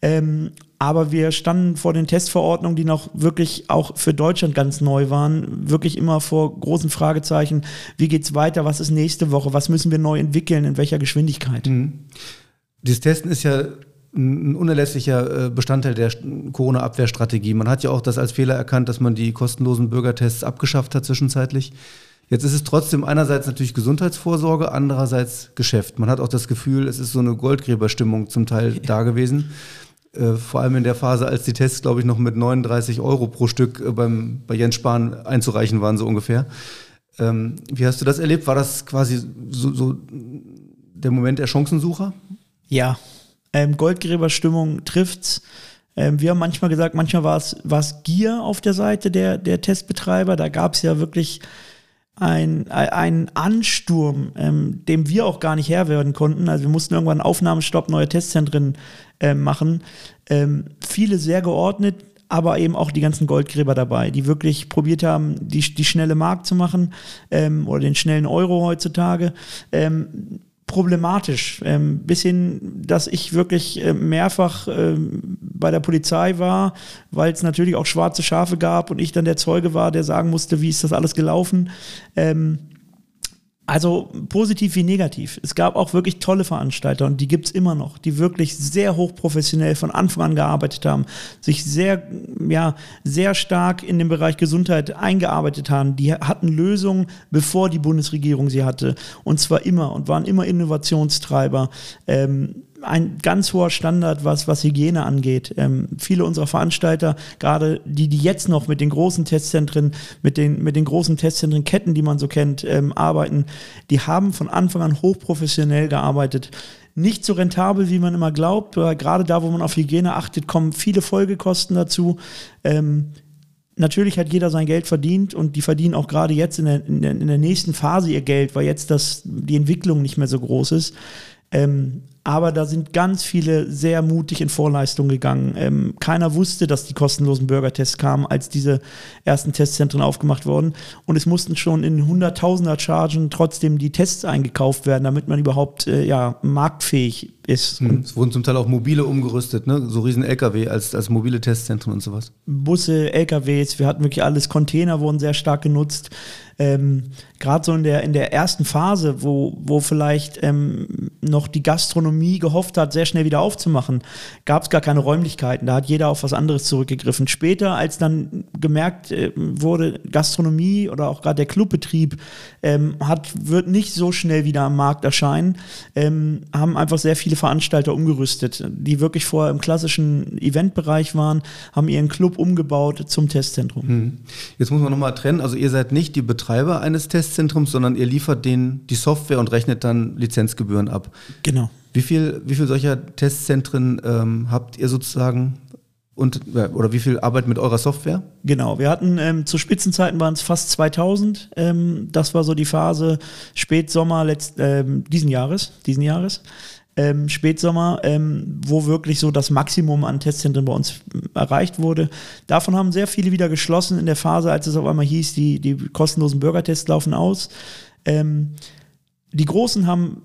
Speaker 1: Ähm, aber wir standen vor den Testverordnungen, die noch wirklich auch für Deutschland ganz neu waren, wirklich immer vor großen Fragezeichen. Wie geht's weiter? Was ist nächste Woche? Was müssen wir neu entwickeln? In welcher Geschwindigkeit? Mhm.
Speaker 3: Dieses Testen ist ja ein unerlässlicher äh, Bestandteil der Corona-Abwehrstrategie. Man hat ja auch das als Fehler erkannt, dass man die kostenlosen Bürgertests abgeschafft hat zwischenzeitlich. Jetzt ist es trotzdem einerseits natürlich Gesundheitsvorsorge, andererseits Geschäft. Man hat auch das Gefühl, es ist so eine Goldgräberstimmung zum Teil ja. da gewesen. Äh, vor allem in der Phase, als die Tests, glaube ich, noch mit 39 Euro pro Stück äh, beim, bei Jens Spahn einzureichen waren, so ungefähr. Ähm, wie hast du das erlebt? War das quasi so, so der Moment der Chancensucher?
Speaker 1: Ja, ähm, Goldgräberstimmung trifft's. Ähm, wir haben manchmal gesagt, manchmal war es Gier auf der Seite der, der Testbetreiber. Da gab es ja wirklich ein, ein Ansturm, ähm, dem wir auch gar nicht Herr werden konnten. Also wir mussten irgendwann einen Aufnahmestopp, neue Testzentren äh, machen. Ähm, viele sehr geordnet, aber eben auch die ganzen Goldgräber dabei, die wirklich probiert haben, die, die schnelle Markt zu machen ähm, oder den schnellen Euro heutzutage. Ähm, problematisch. Ähm, bis hin, dass ich wirklich äh, mehrfach ähm, bei der Polizei war, weil es natürlich auch schwarze Schafe gab und ich dann der Zeuge war, der sagen musste, wie ist das alles gelaufen. Ähm, also positiv wie negativ. Es gab auch wirklich tolle Veranstalter und die gibt es immer noch, die wirklich sehr hochprofessionell von Anfang an gearbeitet haben, sich sehr, ja, sehr stark in den Bereich Gesundheit eingearbeitet haben. Die hatten Lösungen, bevor die Bundesregierung sie hatte. Und zwar immer und waren immer Innovationstreiber. Ähm, ein ganz hoher Standard, was, was Hygiene angeht. Ähm, viele unserer Veranstalter, gerade die, die jetzt noch mit den großen Testzentren, mit den, mit den großen Testzentrenketten, die man so kennt, ähm, arbeiten, die haben von Anfang an hochprofessionell gearbeitet. Nicht so rentabel, wie man immer glaubt. Gerade da, wo man auf Hygiene achtet, kommen viele Folgekosten dazu. Ähm, natürlich hat jeder sein Geld verdient und die verdienen auch gerade jetzt in der, in der, in der nächsten Phase ihr Geld, weil jetzt das, die Entwicklung nicht mehr so groß ist. Ähm, aber da sind ganz viele sehr mutig in Vorleistung gegangen. Ähm, keiner wusste, dass die kostenlosen Bürgertests kamen, als diese ersten Testzentren aufgemacht wurden. Und es mussten schon in Hunderttausender Chargen trotzdem die Tests eingekauft werden, damit man überhaupt äh, ja, marktfähig ist.
Speaker 3: Hm. Es wurden zum Teil auch mobile umgerüstet, ne? so riesen LKW als, als mobile Testzentren und sowas.
Speaker 1: Busse, LKWs, wir hatten wirklich alles. Container wurden sehr stark genutzt. Ähm, Gerade so in der, in der ersten Phase, wo, wo vielleicht ähm, noch die Gastronomie gehofft hat, sehr schnell wieder aufzumachen, gab es gar keine Räumlichkeiten. Da hat jeder auf was anderes zurückgegriffen. Später, als dann gemerkt äh, wurde, Gastronomie oder auch gerade der Clubbetrieb ähm, hat, wird nicht so schnell wieder am Markt erscheinen, ähm, haben einfach sehr viele Veranstalter umgerüstet, die wirklich vorher im klassischen Eventbereich waren, haben ihren Club umgebaut zum Testzentrum. Hm.
Speaker 3: Jetzt muss man nochmal trennen, also ihr seid nicht die Betreiber eines Testzentrums, sondern ihr liefert denen die Software und rechnet dann Lizenzgebühren ab.
Speaker 1: Genau.
Speaker 3: Wie viel, wie viel solcher Testzentren ähm, habt ihr sozusagen und oder wie viel Arbeit mit eurer Software?
Speaker 1: Genau, wir hatten ähm, zu Spitzenzeiten waren es fast 2000. Ähm, das war so die Phase Spätsommer letzt, ähm, diesen Jahres, diesen Jahres. Ähm, Spätsommer, ähm, wo wirklich so das Maximum an Testzentren bei uns erreicht wurde. Davon haben sehr viele wieder geschlossen in der Phase, als es auf einmal hieß, die, die kostenlosen Bürgertests laufen aus. Ähm, die Großen haben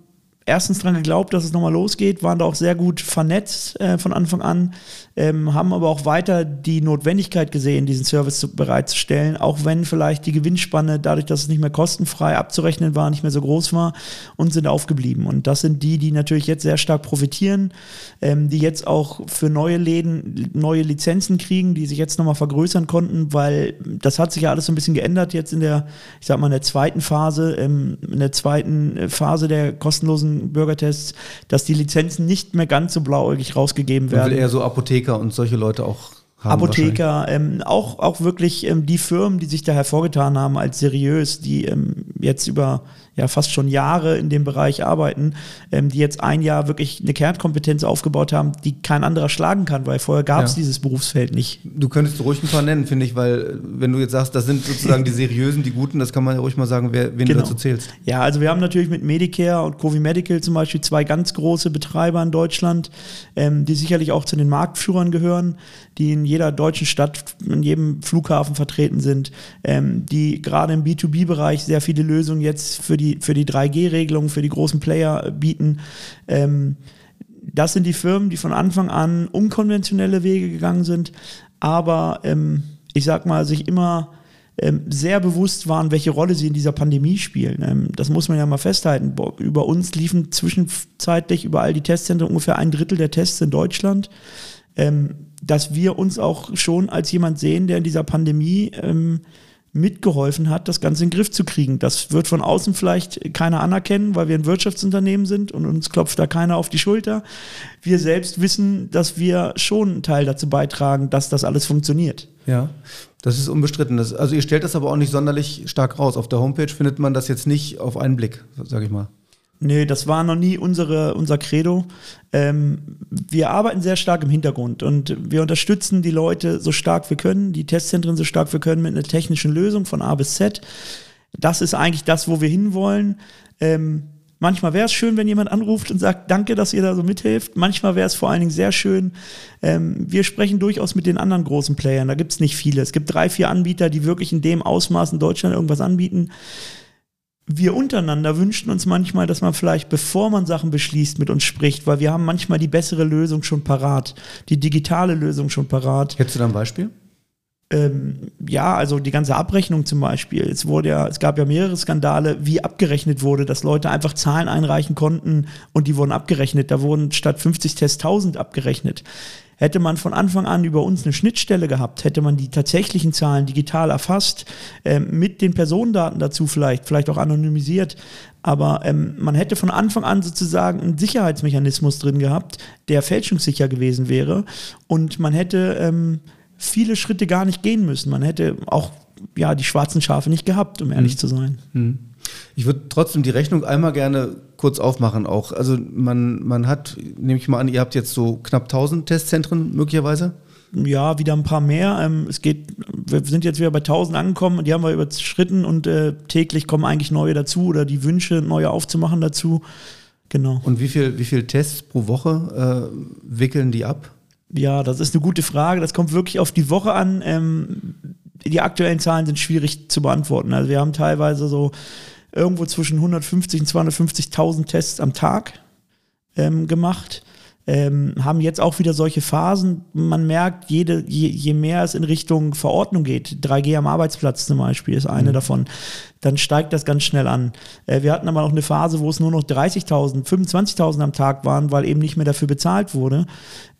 Speaker 1: erstens daran geglaubt, dass es nochmal losgeht, waren da auch sehr gut vernetzt äh, von Anfang an, ähm, haben aber auch weiter die Notwendigkeit gesehen, diesen Service zu, bereitzustellen, auch wenn vielleicht die Gewinnspanne, dadurch, dass es nicht mehr kostenfrei abzurechnen war, nicht mehr so groß war und sind aufgeblieben. Und das sind die, die natürlich jetzt sehr stark profitieren, ähm, die jetzt auch für neue Läden neue Lizenzen kriegen, die sich jetzt nochmal vergrößern konnten, weil das hat sich ja alles so ein bisschen geändert jetzt in der, ich sag mal, in der zweiten Phase, ähm, in der zweiten Phase der kostenlosen Bürgertests, dass die Lizenzen nicht mehr ganz so blauäugig rausgegeben werden.
Speaker 3: Man eher so Apotheker und solche Leute auch
Speaker 1: haben Apotheker, ähm, auch, auch wirklich ähm, die Firmen, die sich da hervorgetan haben als seriös, die ähm, jetzt über ja fast schon Jahre in dem Bereich arbeiten, ähm, die jetzt ein Jahr wirklich eine Kernkompetenz aufgebaut haben, die kein anderer schlagen kann, weil vorher gab es ja. dieses Berufsfeld nicht.
Speaker 3: Du könntest ruhig ein paar nennen, finde ich, weil wenn du jetzt sagst, das sind sozusagen die seriösen, die guten, das kann man ja ruhig mal sagen, wer, wen genau. du dazu zählst.
Speaker 1: Ja, also wir haben natürlich mit Medicare und Covi Medical zum Beispiel zwei ganz große Betreiber in Deutschland, ähm, die sicherlich auch zu den Marktführern gehören, die in jeder deutschen Stadt, in jedem Flughafen vertreten sind, ähm, die gerade im B2B-Bereich sehr viele Lösungen jetzt für die die, für die 3G-Regelung, für die großen Player bieten. Ähm, das sind die Firmen, die von Anfang an unkonventionelle Wege gegangen sind, aber ähm, ich sag mal, sich immer ähm, sehr bewusst waren, welche Rolle sie in dieser Pandemie spielen. Ähm, das muss man ja mal festhalten. Über uns liefen zwischenzeitlich über all die Testzentren ungefähr ein Drittel der Tests in Deutschland. Ähm, dass wir uns auch schon als jemand sehen, der in dieser Pandemie mitgeholfen hat, das Ganze in den Griff zu kriegen. Das wird von außen vielleicht keiner anerkennen, weil wir ein Wirtschaftsunternehmen sind und uns klopft da keiner auf die Schulter. Wir selbst wissen, dass wir schon einen Teil dazu beitragen, dass das alles funktioniert.
Speaker 3: Ja, das ist unbestritten. Das, also ihr stellt das aber auch nicht sonderlich stark raus. Auf der Homepage findet man das jetzt nicht auf einen Blick, sage ich mal.
Speaker 1: Nee, das war noch nie unsere, unser Credo. Ähm, wir arbeiten sehr stark im Hintergrund und wir unterstützen die Leute so stark wir können, die Testzentren so stark wir können mit einer technischen Lösung von A bis Z. Das ist eigentlich das, wo wir hinwollen. Ähm, manchmal wäre es schön, wenn jemand anruft und sagt, danke, dass ihr da so mithilft. Manchmal wäre es vor allen Dingen sehr schön. Ähm, wir sprechen durchaus mit den anderen großen Playern. Da gibt es nicht viele. Es gibt drei, vier Anbieter, die wirklich in dem Ausmaß in Deutschland irgendwas anbieten wir untereinander wünschen uns manchmal, dass man vielleicht, bevor man Sachen beschließt, mit uns spricht, weil wir haben manchmal die bessere Lösung schon parat, die digitale Lösung schon parat.
Speaker 3: Hättest du da ein Beispiel?
Speaker 1: Ähm, ja, also die ganze Abrechnung zum Beispiel. Es wurde ja, es gab ja mehrere Skandale, wie abgerechnet wurde, dass Leute einfach Zahlen einreichen konnten und die wurden abgerechnet. Da wurden statt 50 Tests 1000 abgerechnet. Hätte man von Anfang an über uns eine Schnittstelle gehabt, hätte man die tatsächlichen Zahlen digital erfasst, äh, mit den Personendaten dazu vielleicht, vielleicht auch anonymisiert, aber ähm, man hätte von Anfang an sozusagen einen Sicherheitsmechanismus drin gehabt, der fälschungssicher gewesen wäre und man hätte ähm, viele Schritte gar nicht gehen müssen. Man hätte auch ja die schwarzen Schafe nicht gehabt, um ehrlich mhm. zu sein. Mhm.
Speaker 3: Ich würde trotzdem die Rechnung einmal gerne kurz aufmachen auch. Also man, man hat, nehme ich mal an, ihr habt jetzt so knapp 1000 Testzentren möglicherweise?
Speaker 1: Ja, wieder ein paar mehr. Ähm, es geht, wir sind jetzt wieder bei 1000 angekommen und die haben wir überschritten und äh, täglich kommen eigentlich neue dazu oder die Wünsche, neue aufzumachen dazu. Genau.
Speaker 3: Und wie viel, wie viel Tests pro Woche äh, wickeln die ab?
Speaker 1: Ja, das ist eine gute Frage. Das kommt wirklich auf die Woche an. Ähm, die aktuellen Zahlen sind schwierig zu beantworten. Also wir haben teilweise so irgendwo zwischen 150 und 250.000 Tests am Tag ähm, gemacht. Ähm, haben jetzt auch wieder solche Phasen. Man merkt, jede, je, je mehr es in Richtung Verordnung geht, 3G am Arbeitsplatz zum Beispiel ist eine mhm. davon, dann steigt das ganz schnell an. Äh, wir hatten aber noch eine Phase, wo es nur noch 30.000, 25.000 am Tag waren, weil eben nicht mehr dafür bezahlt wurde.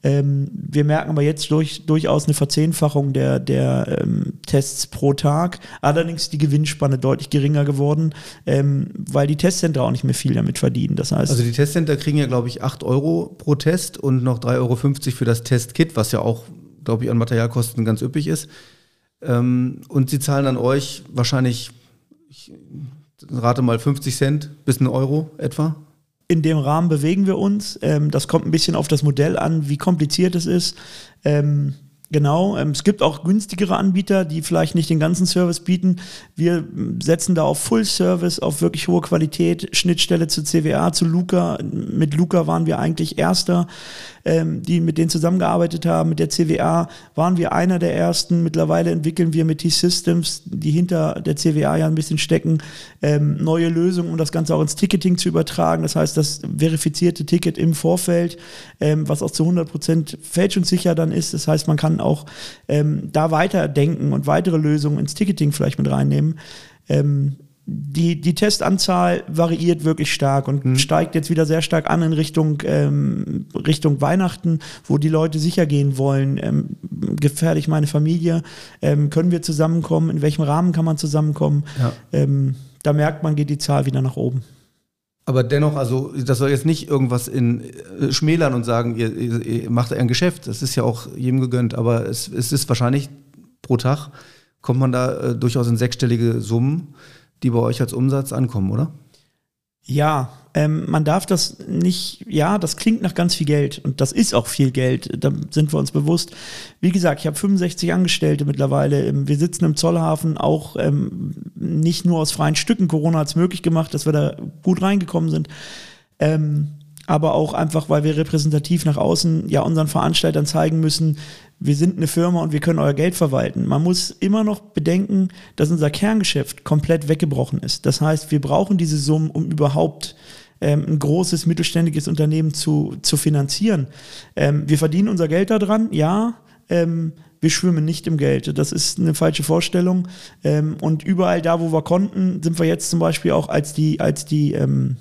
Speaker 1: Ähm, wir merken aber jetzt durch, durchaus eine Verzehnfachung der, der ähm, Tests pro Tag. Allerdings ist die Gewinnspanne deutlich geringer geworden, ähm, weil die Testcenter auch nicht mehr viel damit verdienen. Das heißt,
Speaker 3: also die Testcenter kriegen ja, glaube ich, 8 Euro pro Test und noch 3,50 Euro für das Testkit, was ja auch, glaube ich, an Materialkosten ganz üppig ist. Ähm, und sie zahlen an euch wahrscheinlich, ich rate mal 50 Cent bis einen Euro etwa
Speaker 1: in dem Rahmen bewegen wir uns. Ähm, das kommt ein bisschen auf das Modell an, wie kompliziert es ist. Genau, ähm, es gibt auch günstigere Anbieter, die vielleicht nicht den ganzen Service bieten. Wir setzen da auf Full Service, auf wirklich hohe Qualität, Schnittstelle zu CWA, zu Luca. Mit Luca waren wir eigentlich Erster, ähm, die mit denen zusammengearbeitet haben. Mit der CWA waren wir einer der Ersten. Mittlerweile entwickeln wir mit T-Systems, die hinter der CWA ja ein bisschen stecken, ähm, neue Lösungen, um das Ganze auch ins Ticketing zu übertragen. Das heißt, das verifizierte Ticket im Vorfeld, ähm, was auch zu 100 Prozent fälschungssicher dann ist. Das heißt, man kann auch ähm, da weiterdenken und weitere Lösungen ins Ticketing vielleicht mit reinnehmen. Ähm, die, die Testanzahl variiert wirklich stark und mhm. steigt jetzt wieder sehr stark an in Richtung, ähm, Richtung Weihnachten, wo die Leute sicher gehen wollen. Ähm, gefährde ich meine Familie? Ähm, können wir zusammenkommen? In welchem Rahmen kann man zusammenkommen? Ja. Ähm, da merkt man, geht die Zahl wieder nach oben.
Speaker 3: Aber dennoch, also das soll jetzt nicht irgendwas in äh, schmälern und sagen, ihr, ihr, ihr, macht ein Geschäft. Das ist ja auch jedem gegönnt, aber es, es ist wahrscheinlich pro Tag kommt man da äh, durchaus in sechsstellige Summen, die bei euch als Umsatz ankommen, oder?
Speaker 1: Ja, ähm, man darf das nicht, ja, das klingt nach ganz viel Geld und das ist auch viel Geld, da sind wir uns bewusst. Wie gesagt, ich habe 65 Angestellte mittlerweile. Ähm, wir sitzen im Zollhafen auch ähm, nicht nur aus freien Stücken. Corona hat es möglich gemacht, dass wir da gut reingekommen sind. Ähm, aber auch einfach, weil wir repräsentativ nach außen ja unseren Veranstaltern zeigen müssen, wir sind eine Firma und wir können euer Geld verwalten. Man muss immer noch bedenken, dass unser Kerngeschäft komplett weggebrochen ist. Das heißt, wir brauchen diese Summen, um überhaupt ähm, ein großes mittelständiges Unternehmen zu, zu finanzieren. Ähm, wir verdienen unser Geld daran, ja. Ähm, wir schwimmen nicht im Geld. Das ist eine falsche Vorstellung. Ähm, und überall da, wo wir konnten, sind wir jetzt zum Beispiel auch als die, als die ähm,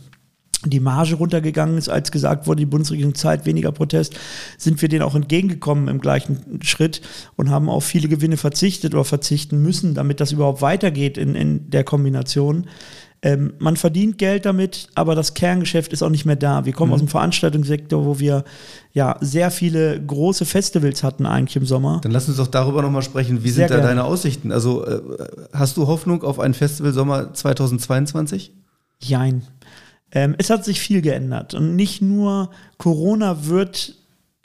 Speaker 1: die Marge runtergegangen ist, als gesagt wurde, die Bundesregierung zahlt weniger Protest, sind wir denen auch entgegengekommen im gleichen Schritt und haben auf viele Gewinne verzichtet oder verzichten müssen, damit das überhaupt weitergeht in, in der Kombination. Ähm, man verdient Geld damit, aber das Kerngeschäft ist auch nicht mehr da. Wir kommen mhm. aus dem Veranstaltungssektor, wo wir ja sehr viele große Festivals hatten eigentlich im Sommer.
Speaker 3: Dann lass uns doch darüber nochmal sprechen. Wie sehr sind da gerne. deine Aussichten? Also äh, hast du Hoffnung auf einen Festivalsommer 2022?
Speaker 1: Jein. Ähm, es hat sich viel geändert und nicht nur Corona wird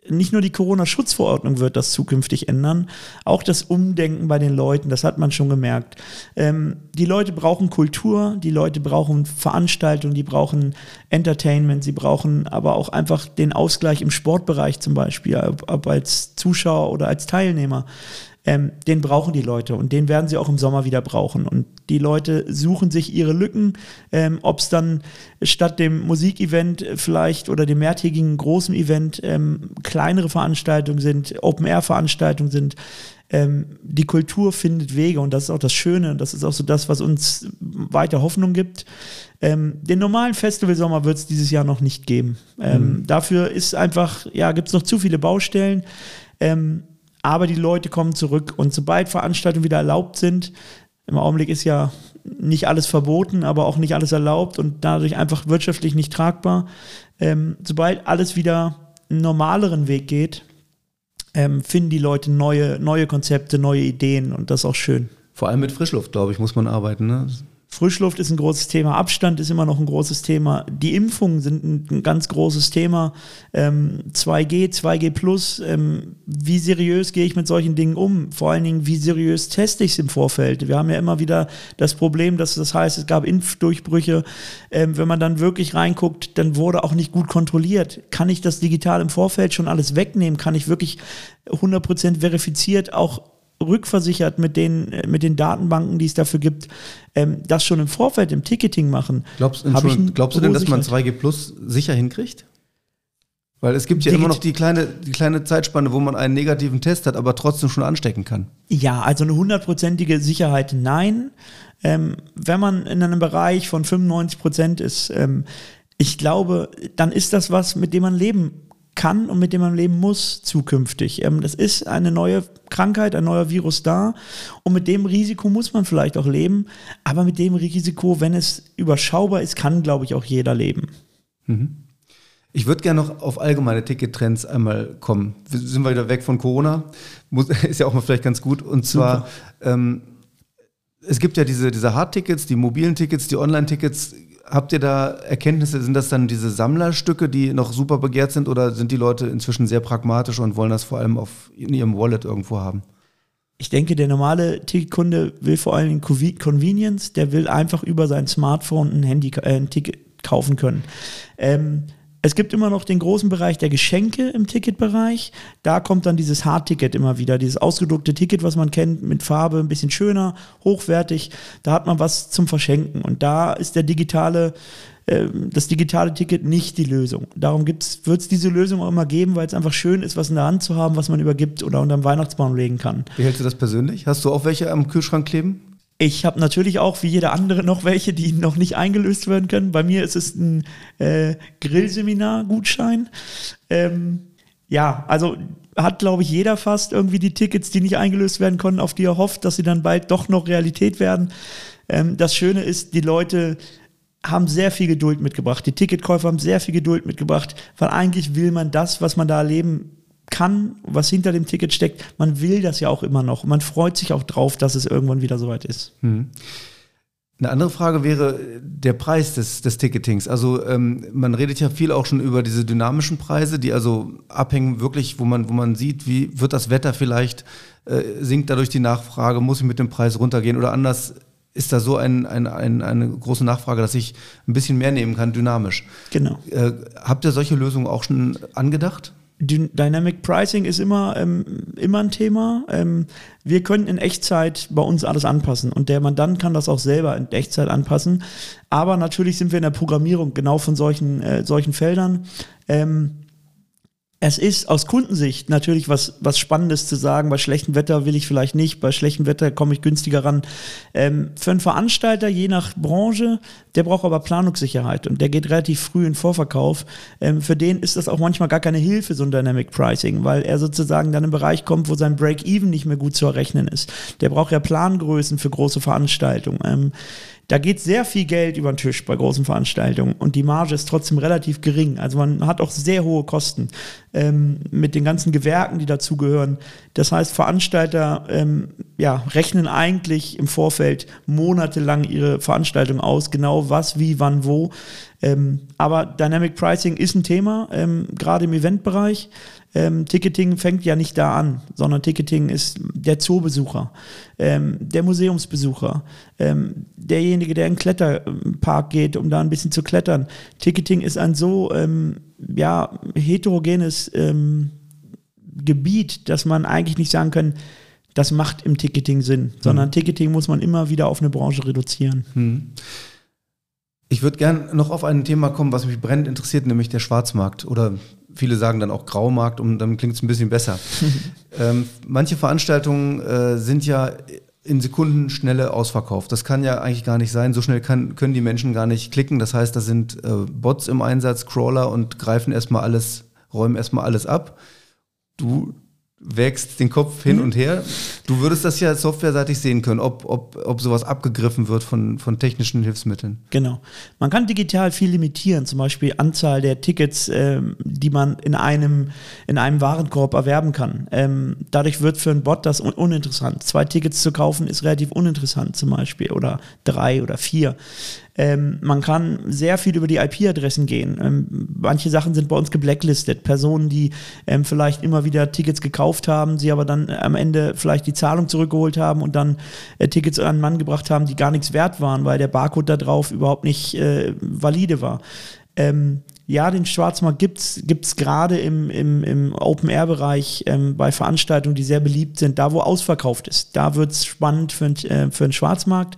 Speaker 1: nicht nur die Corona-Schutzverordnung wird das zukünftig ändern, auch das Umdenken bei den Leuten, das hat man schon gemerkt. Ähm, die Leute brauchen Kultur, die Leute brauchen Veranstaltungen, die brauchen Entertainment, sie brauchen aber auch einfach den Ausgleich im Sportbereich zum Beispiel, ob, ob als Zuschauer oder als Teilnehmer ähm, den brauchen die Leute und den werden sie auch im Sommer wieder brauchen. Und die Leute suchen sich ihre Lücken, ähm, ob es dann statt dem Musikevent vielleicht oder dem mehrtägigen großen Event ähm, kleinere Veranstaltungen sind, Open-Air-Veranstaltungen sind. Ähm, die Kultur findet Wege und das ist auch das Schöne und das ist auch so das, was uns weiter Hoffnung gibt. Ähm, den normalen Festivalsommer wird es dieses Jahr noch nicht geben. Ähm, mhm. Dafür ist einfach, ja, gibt es noch zu viele Baustellen. Ähm, aber die Leute kommen zurück und sobald Veranstaltungen wieder erlaubt sind, im Augenblick ist ja nicht alles verboten, aber auch nicht alles erlaubt und dadurch einfach wirtschaftlich nicht tragbar. Ähm, sobald alles wieder einen normaleren Weg geht, ähm, finden die Leute neue, neue Konzepte, neue Ideen und das ist auch schön.
Speaker 3: Vor allem mit Frischluft, glaube ich, muss man arbeiten. Ne?
Speaker 1: Frischluft ist ein großes Thema, Abstand ist immer noch ein großes Thema. Die Impfungen sind ein, ein ganz großes Thema. Ähm, 2G, 2G Plus, ähm, wie seriös gehe ich mit solchen Dingen um? Vor allen Dingen, wie seriös teste ich es im Vorfeld? Wir haben ja immer wieder das Problem, dass das heißt, es gab Impfdurchbrüche. Ähm, wenn man dann wirklich reinguckt, dann wurde auch nicht gut kontrolliert. Kann ich das digital im Vorfeld schon alles wegnehmen? Kann ich wirklich 100% verifiziert auch rückversichert mit den, äh, mit den Datenbanken, die es dafür gibt, ähm, das schon im Vorfeld im Ticketing machen.
Speaker 3: Glaubst, glaubst du denn, dass man 2G Plus sicher hinkriegt? Weil es gibt ja immer noch die kleine, die kleine Zeitspanne, wo man einen negativen Test hat, aber trotzdem schon anstecken kann.
Speaker 1: Ja, also eine hundertprozentige Sicherheit nein. Ähm, wenn man in einem Bereich von 95 Prozent ist, ähm, ich glaube, dann ist das was, mit dem man leben kann und mit dem man leben muss zukünftig. Ähm, das ist eine neue Krankheit, ein neuer Virus da und mit dem Risiko muss man vielleicht auch leben, aber mit dem Risiko, wenn es überschaubar ist, kann, glaube ich, auch jeder leben.
Speaker 3: Mhm. Ich würde gerne noch auf allgemeine Tickettrends einmal kommen. Wir sind wir wieder weg von Corona. Muss, ist ja auch mal vielleicht ganz gut. Und zwar, ähm, es gibt ja diese, diese Hardtickets, die mobilen Tickets, die Online-Tickets habt ihr da Erkenntnisse? Sind das dann diese Sammlerstücke, die noch super begehrt sind oder sind die Leute inzwischen sehr pragmatisch und wollen das vor allem auf, in ihrem Wallet irgendwo haben?
Speaker 1: Ich denke, der normale Ticketkunde will vor allem Convenience, der will einfach über sein Smartphone ein, Handy, äh, ein Ticket kaufen können. Ähm, es gibt immer noch den großen Bereich der Geschenke im Ticketbereich. Da kommt dann dieses Hardticket immer wieder, dieses ausgedruckte Ticket, was man kennt, mit Farbe, ein bisschen schöner, hochwertig. Da hat man was zum Verschenken. Und da ist der digitale, äh, das digitale Ticket nicht die Lösung. Darum wird es diese Lösung auch immer geben, weil es einfach schön ist, was in der Hand zu haben, was man übergibt oder unter dem Weihnachtsbaum legen kann.
Speaker 3: Wie hältst du das persönlich? Hast du auch welche am Kühlschrank kleben?
Speaker 1: Ich habe natürlich auch wie jeder andere noch welche, die noch nicht eingelöst werden können. Bei mir ist es ein äh, Grillseminar-Gutschein. Ähm, ja, also hat, glaube ich, jeder fast irgendwie die Tickets, die nicht eingelöst werden konnten, auf die er hofft, dass sie dann bald doch noch Realität werden. Ähm, das Schöne ist, die Leute haben sehr viel Geduld mitgebracht. Die Ticketkäufer haben sehr viel Geduld mitgebracht, weil eigentlich will man das, was man da erleben kann, was hinter dem Ticket steckt. Man will das ja auch immer noch. Man freut sich auch drauf, dass es irgendwann wieder soweit ist.
Speaker 3: Hm. Eine andere Frage wäre der Preis des, des Ticketings. Also ähm, man redet ja viel auch schon über diese dynamischen Preise, die also abhängen wirklich, wo man, wo man sieht, wie wird das Wetter vielleicht, äh, sinkt dadurch die Nachfrage, muss ich mit dem Preis runtergehen oder anders ist da so ein, ein, ein, eine große Nachfrage, dass ich ein bisschen mehr nehmen kann, dynamisch.
Speaker 1: Genau.
Speaker 3: Äh, habt ihr solche Lösungen auch schon angedacht?
Speaker 1: Dynamic Pricing ist immer, ähm, immer ein Thema. Ähm, wir können in Echtzeit bei uns alles anpassen und der Mandant kann das auch selber in Echtzeit anpassen. Aber natürlich sind wir in der Programmierung genau von solchen, äh, solchen Feldern. Ähm, es ist aus Kundensicht natürlich was, was Spannendes zu sagen. Bei schlechtem Wetter will ich vielleicht nicht, bei schlechtem Wetter komme ich günstiger ran. Ähm, für einen Veranstalter, je nach Branche, der braucht aber Planungssicherheit und der geht relativ früh in Vorverkauf. Ähm, für den ist das auch manchmal gar keine Hilfe, so ein Dynamic Pricing, weil er sozusagen dann im Bereich kommt, wo sein Break-Even nicht mehr gut zu errechnen ist. Der braucht ja Plangrößen für große Veranstaltungen. Ähm, da geht sehr viel Geld über den Tisch bei großen Veranstaltungen und die Marge ist trotzdem relativ gering. Also man hat auch sehr hohe Kosten ähm, mit den ganzen Gewerken, die dazugehören. Das heißt, Veranstalter ähm, ja, rechnen eigentlich im Vorfeld monatelang ihre Veranstaltung aus, genau was, wie, wann, wo. Ähm, aber Dynamic Pricing ist ein Thema, ähm, gerade im Eventbereich. Ähm, Ticketing fängt ja nicht da an, sondern Ticketing ist der Zoobesucher, ähm, der Museumsbesucher, derjenige, der in den Kletterpark geht, um da ein bisschen zu klettern. Ticketing ist ein so ähm, ja, heterogenes ähm, Gebiet, dass man eigentlich nicht sagen kann, das macht im Ticketing Sinn, sondern mhm. Ticketing muss man immer wieder auf eine Branche reduzieren. Mhm.
Speaker 3: Ich würde gern noch auf ein Thema kommen, was mich brennend interessiert, nämlich der Schwarzmarkt oder viele sagen dann auch Graumarkt und dann klingt es ein bisschen besser. ähm, manche Veranstaltungen äh, sind ja in Sekundenschnelle ausverkauft. Das kann ja eigentlich gar nicht sein. So schnell kann, können die Menschen gar nicht klicken. Das heißt, da sind äh, Bots im Einsatz, Crawler und greifen erstmal alles, räumen erstmal alles ab. Du wägst den Kopf hin mhm. und her. Du würdest das ja softwareseitig sehen können, ob, ob, ob sowas abgegriffen wird von, von technischen Hilfsmitteln.
Speaker 1: Genau. Man kann digital viel limitieren, zum Beispiel Anzahl der Tickets, ähm, die man in einem, in einem Warenkorb erwerben kann. Ähm, dadurch wird für einen Bot das un uninteressant. Zwei Tickets zu kaufen ist relativ uninteressant zum Beispiel oder drei oder vier. Ähm, man kann sehr viel über die IP-Adressen gehen. Ähm, manche Sachen sind bei uns geblacklistet. Personen, die ähm, vielleicht immer wieder Tickets gekauft haben, sie aber dann am Ende vielleicht die Zahlung zurückgeholt haben und dann äh, Tickets an einen Mann gebracht haben, die gar nichts wert waren, weil der Barcode da drauf überhaupt nicht äh, valide war. Ähm, ja, den Schwarzmarkt gibt es gerade im, im, im Open-Air-Bereich ähm, bei Veranstaltungen, die sehr beliebt sind, da wo ausverkauft ist. Da wird es spannend für, äh, für den Schwarzmarkt.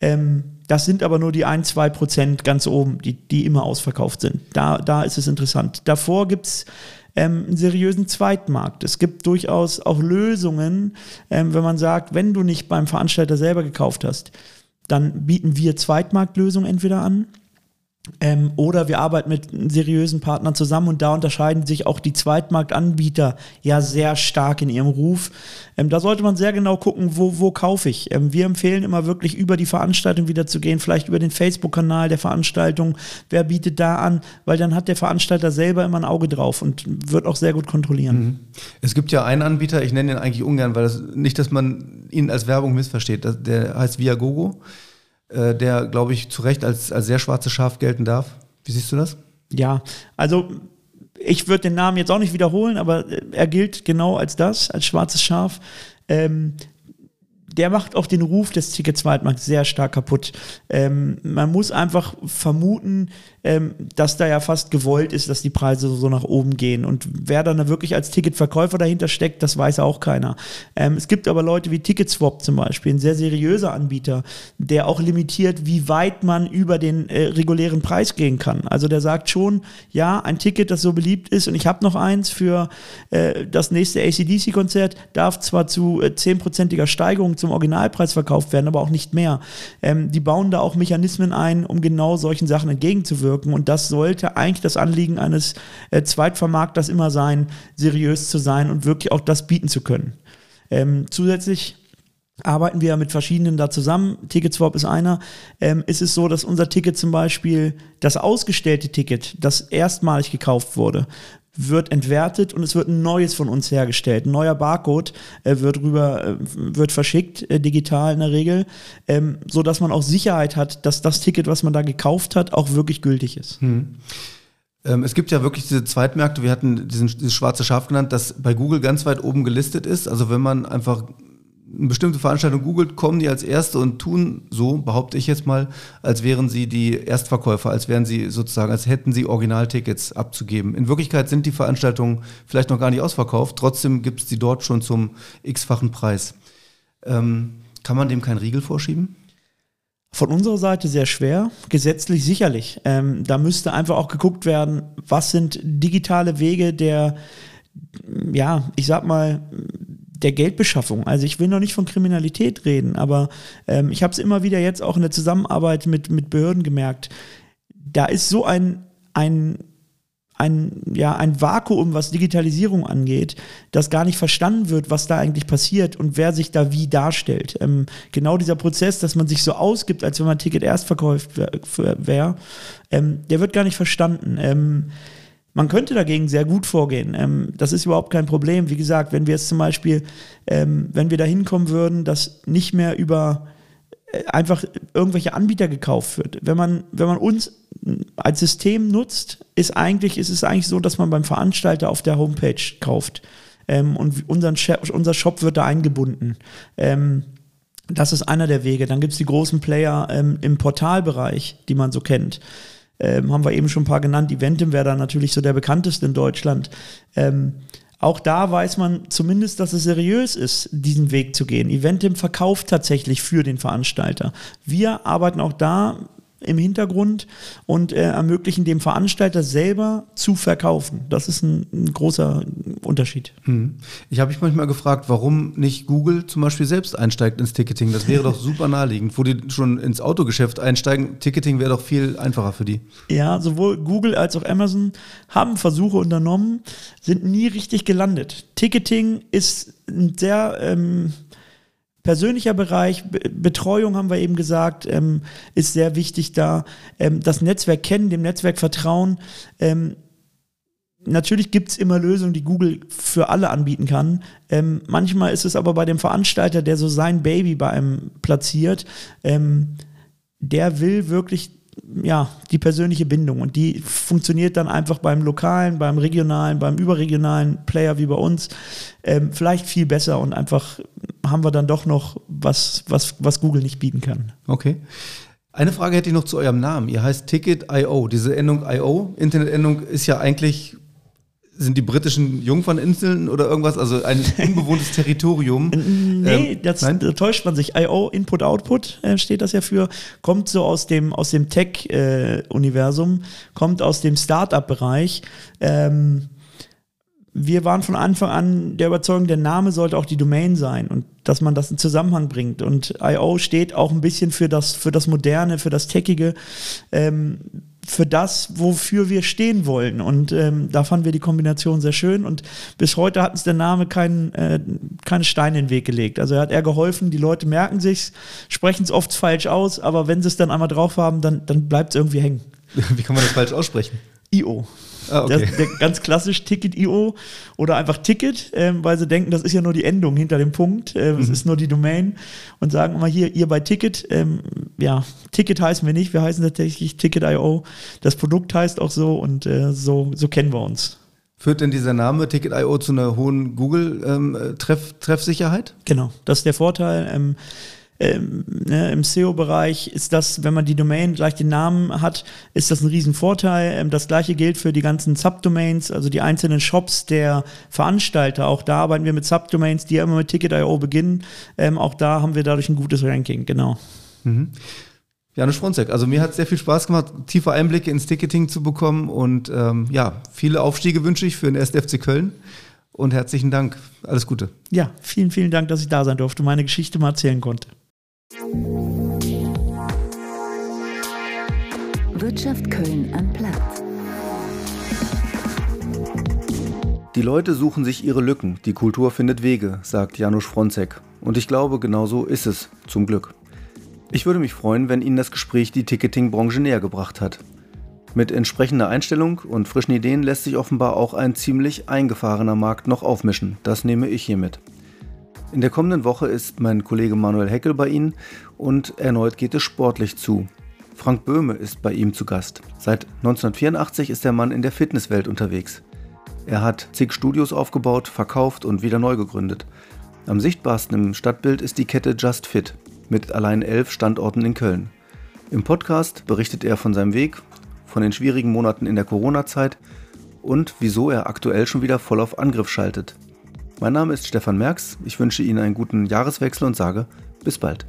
Speaker 1: Ähm, das sind aber nur die ein, zwei Prozent ganz oben, die, die immer ausverkauft sind. Da, da ist es interessant. Davor gibt es ähm, einen seriösen Zweitmarkt. Es gibt durchaus auch Lösungen, ähm, wenn man sagt, wenn du nicht beim Veranstalter selber gekauft hast, dann bieten wir Zweitmarktlösungen entweder an ähm, oder wir arbeiten mit seriösen Partnern zusammen und da unterscheiden sich auch die Zweitmarktanbieter ja sehr stark in ihrem Ruf. Ähm, da sollte man sehr genau gucken, wo, wo kaufe ich. Ähm, wir empfehlen immer wirklich über die Veranstaltung wieder zu gehen, vielleicht über den Facebook-Kanal der Veranstaltung. Wer bietet da an? Weil dann hat der Veranstalter selber immer ein Auge drauf und wird auch sehr gut kontrollieren. Mhm.
Speaker 3: Es gibt ja einen Anbieter, ich nenne ihn eigentlich ungern, weil das nicht, dass man ihn als Werbung missversteht. Der heißt Viagogo. Äh, der, glaube ich, zu Recht als, als sehr schwarzes Schaf gelten darf. Wie siehst du das?
Speaker 1: Ja, also ich würde den Namen jetzt auch nicht wiederholen, aber äh, er gilt genau als das, als schwarzes Schaf. Ähm, der macht auch den Ruf des Ticket-Zweitmarkts sehr stark kaputt. Ähm, man muss einfach vermuten, dass da ja fast gewollt ist, dass die Preise so nach oben gehen. Und wer dann wirklich als Ticketverkäufer dahinter steckt, das weiß auch keiner. Ähm, es gibt aber Leute wie Ticketswap zum Beispiel, ein sehr seriöser Anbieter, der auch limitiert, wie weit man über den äh, regulären Preis gehen kann. Also der sagt schon, ja, ein Ticket, das so beliebt ist, und ich habe noch eins für äh, das nächste ACDC-Konzert, darf zwar zu äh, 10%iger Steigerung zum Originalpreis verkauft werden, aber auch nicht mehr. Ähm, die bauen da auch Mechanismen ein, um genau solchen Sachen entgegenzuwirken wirken. Und das sollte eigentlich das Anliegen eines äh, Zweitvermarkters immer sein, seriös zu sein und wirklich auch das bieten zu können. Ähm, zusätzlich arbeiten wir mit verschiedenen da zusammen. Ticketswap ist einer. Ähm, ist es so, dass unser Ticket zum Beispiel, das ausgestellte Ticket, das erstmalig gekauft wurde, wird entwertet und es wird ein neues von uns hergestellt. Ein neuer Barcode äh, wird rüber, äh, wird verschickt, äh, digital in der Regel, ähm, so dass man auch Sicherheit hat, dass das Ticket, was man da gekauft hat, auch wirklich gültig ist. Hm.
Speaker 3: Ähm, es gibt ja wirklich diese Zweitmärkte, wir hatten diesen, dieses schwarze Schaf genannt, das bei Google ganz weit oben gelistet ist. Also wenn man einfach eine bestimmte Veranstaltung googelt, kommen die als Erste und tun so, behaupte ich jetzt mal, als wären sie die Erstverkäufer, als wären sie sozusagen, als hätten sie Originaltickets abzugeben. In Wirklichkeit sind die Veranstaltungen vielleicht noch gar nicht ausverkauft, trotzdem gibt es die dort schon zum x-fachen Preis. Ähm, kann man dem keinen Riegel vorschieben?
Speaker 1: Von unserer Seite sehr schwer, gesetzlich sicherlich. Ähm, da müsste einfach auch geguckt werden, was sind digitale Wege der, ja, ich sag mal, der Geldbeschaffung. Also ich will noch nicht von Kriminalität reden, aber ähm, ich habe es immer wieder jetzt auch in der Zusammenarbeit mit, mit Behörden gemerkt. Da ist so ein, ein, ein, ja, ein Vakuum, was Digitalisierung angeht, dass gar nicht verstanden wird, was da eigentlich passiert und wer sich da wie darstellt. Ähm, genau dieser Prozess, dass man sich so ausgibt, als wenn man ein Ticket erst verkauft wäre, ähm, der wird gar nicht verstanden. Ähm, man könnte dagegen sehr gut vorgehen. Ähm, das ist überhaupt kein Problem. Wie gesagt, wenn wir jetzt zum Beispiel, ähm, wenn wir da hinkommen würden, dass nicht mehr über äh, einfach irgendwelche Anbieter gekauft wird. Wenn man, wenn man uns als System nutzt, ist eigentlich, ist es eigentlich so, dass man beim Veranstalter auf der Homepage kauft. Ähm, und unseren unser Shop wird da eingebunden. Ähm, das ist einer der Wege. Dann gibt es die großen Player ähm, im Portalbereich, die man so kennt ähm, haben wir eben schon ein paar genannt. Eventim wäre da natürlich so der bekannteste in Deutschland. Ähm, auch da weiß man zumindest, dass es seriös ist, diesen Weg zu gehen. Eventim verkauft tatsächlich für den Veranstalter. Wir arbeiten auch da im Hintergrund und äh, ermöglichen dem Veranstalter selber zu verkaufen. Das ist ein, ein großer Unterschied.
Speaker 3: Hm. Ich habe mich manchmal gefragt, warum nicht Google zum Beispiel selbst einsteigt ins Ticketing. Das wäre doch super naheliegend, wo die schon ins Autogeschäft einsteigen. Ticketing wäre doch viel einfacher für die.
Speaker 1: Ja, sowohl Google als auch Amazon haben Versuche unternommen, sind nie richtig gelandet. Ticketing ist ein sehr ähm, persönlicher Bereich, Betreuung haben wir eben gesagt, ähm, ist sehr wichtig da. Ähm, das Netzwerk kennen, dem Netzwerk vertrauen. Ähm, natürlich gibt es immer Lösungen, die Google für alle anbieten kann. Ähm, manchmal ist es aber bei dem Veranstalter, der so sein Baby bei einem platziert, ähm, der will wirklich ja, die persönliche Bindung. Und die funktioniert dann einfach beim lokalen, beim regionalen, beim überregionalen Player wie bei uns ähm, vielleicht viel besser und einfach haben wir dann doch noch was, was, was Google nicht bieten kann.
Speaker 3: Okay. Eine Frage hätte ich noch zu eurem Namen. Ihr heißt Ticket.io. Diese Endung IO, Internetendung, ist ja eigentlich sind die britischen Jungferninseln oder irgendwas, also ein unbewohntes Territorium?
Speaker 1: Nee, ähm, das, da täuscht man sich. IO, Input, Output äh, steht das ja für, kommt so aus dem, aus dem Tech-Universum, äh, kommt aus dem Startup-Bereich. Ähm, wir waren von Anfang an der Überzeugung, der Name sollte auch die Domain sein und dass man das in Zusammenhang bringt. Und IO steht auch ein bisschen für das, für das Moderne, für das Techige. Ähm, für das, wofür wir stehen wollen. Und ähm, da fanden wir die Kombination sehr schön. Und bis heute hat uns der Name keinen äh, keine Steine in den Weg gelegt. Also er hat eher geholfen, die Leute merken sich's, sprechen es oft falsch aus, aber wenn sie es dann einmal drauf haben, dann, dann bleibt es irgendwie hängen.
Speaker 3: Wie kann man das falsch aussprechen?
Speaker 1: IO. Ah, okay. der, der, ganz klassisch Ticket.io oder einfach Ticket, ähm, weil sie denken, das ist ja nur die Endung hinter dem Punkt, äh, es mhm. ist nur die Domain und sagen immer hier, ihr bei Ticket, ähm, ja, Ticket heißen wir nicht, wir heißen tatsächlich Ticket.io. Das Produkt heißt auch so und äh, so, so kennen wir uns.
Speaker 3: Führt denn dieser Name Ticket.io zu einer hohen Google-Treffsicherheit?
Speaker 1: Ähm, genau, das ist der Vorteil. Ähm, ähm, ne, im SEO-Bereich ist das, wenn man die Domain gleich den Namen hat, ist das ein Riesenvorteil. Ähm, das gleiche gilt für die ganzen Subdomains, also die einzelnen Shops der Veranstalter. Auch da arbeiten wir mit Subdomains, die ja immer mit Ticket.io beginnen. Ähm, auch da haben wir dadurch ein gutes Ranking, genau. Mhm.
Speaker 3: Janusz Fronzek, also mir hat es sehr viel Spaß gemacht, tiefe Einblicke ins Ticketing zu bekommen und ähm, ja, viele Aufstiege wünsche ich für den 1. FC Köln und herzlichen Dank. Alles Gute.
Speaker 1: Ja, vielen, vielen Dank, dass ich da sein durfte und meine Geschichte mal erzählen konnte.
Speaker 2: Wirtschaft Köln am Platz.
Speaker 3: Die Leute suchen sich ihre Lücken, die Kultur findet Wege, sagt Janusz Fronzek. Und ich glaube, genau so ist es, zum Glück. Ich würde mich freuen, wenn Ihnen das Gespräch die Ticketing-Branche näher gebracht hat. Mit entsprechender Einstellung und frischen Ideen lässt sich offenbar auch ein ziemlich eingefahrener Markt noch aufmischen. Das nehme ich hiermit. In der kommenden Woche ist mein Kollege Manuel Heckel bei Ihnen und erneut geht es sportlich zu. Frank Böhme ist bei ihm zu Gast. Seit 1984 ist der Mann in der Fitnesswelt unterwegs. Er hat zig Studios aufgebaut, verkauft und wieder neu gegründet. Am sichtbarsten im Stadtbild ist die Kette Just Fit mit allein elf Standorten in Köln. Im Podcast berichtet er von seinem Weg, von den schwierigen Monaten in der Corona-Zeit und wieso er aktuell schon wieder voll auf Angriff schaltet. Mein Name ist Stefan Merks, ich wünsche Ihnen einen guten Jahreswechsel und sage bis bald.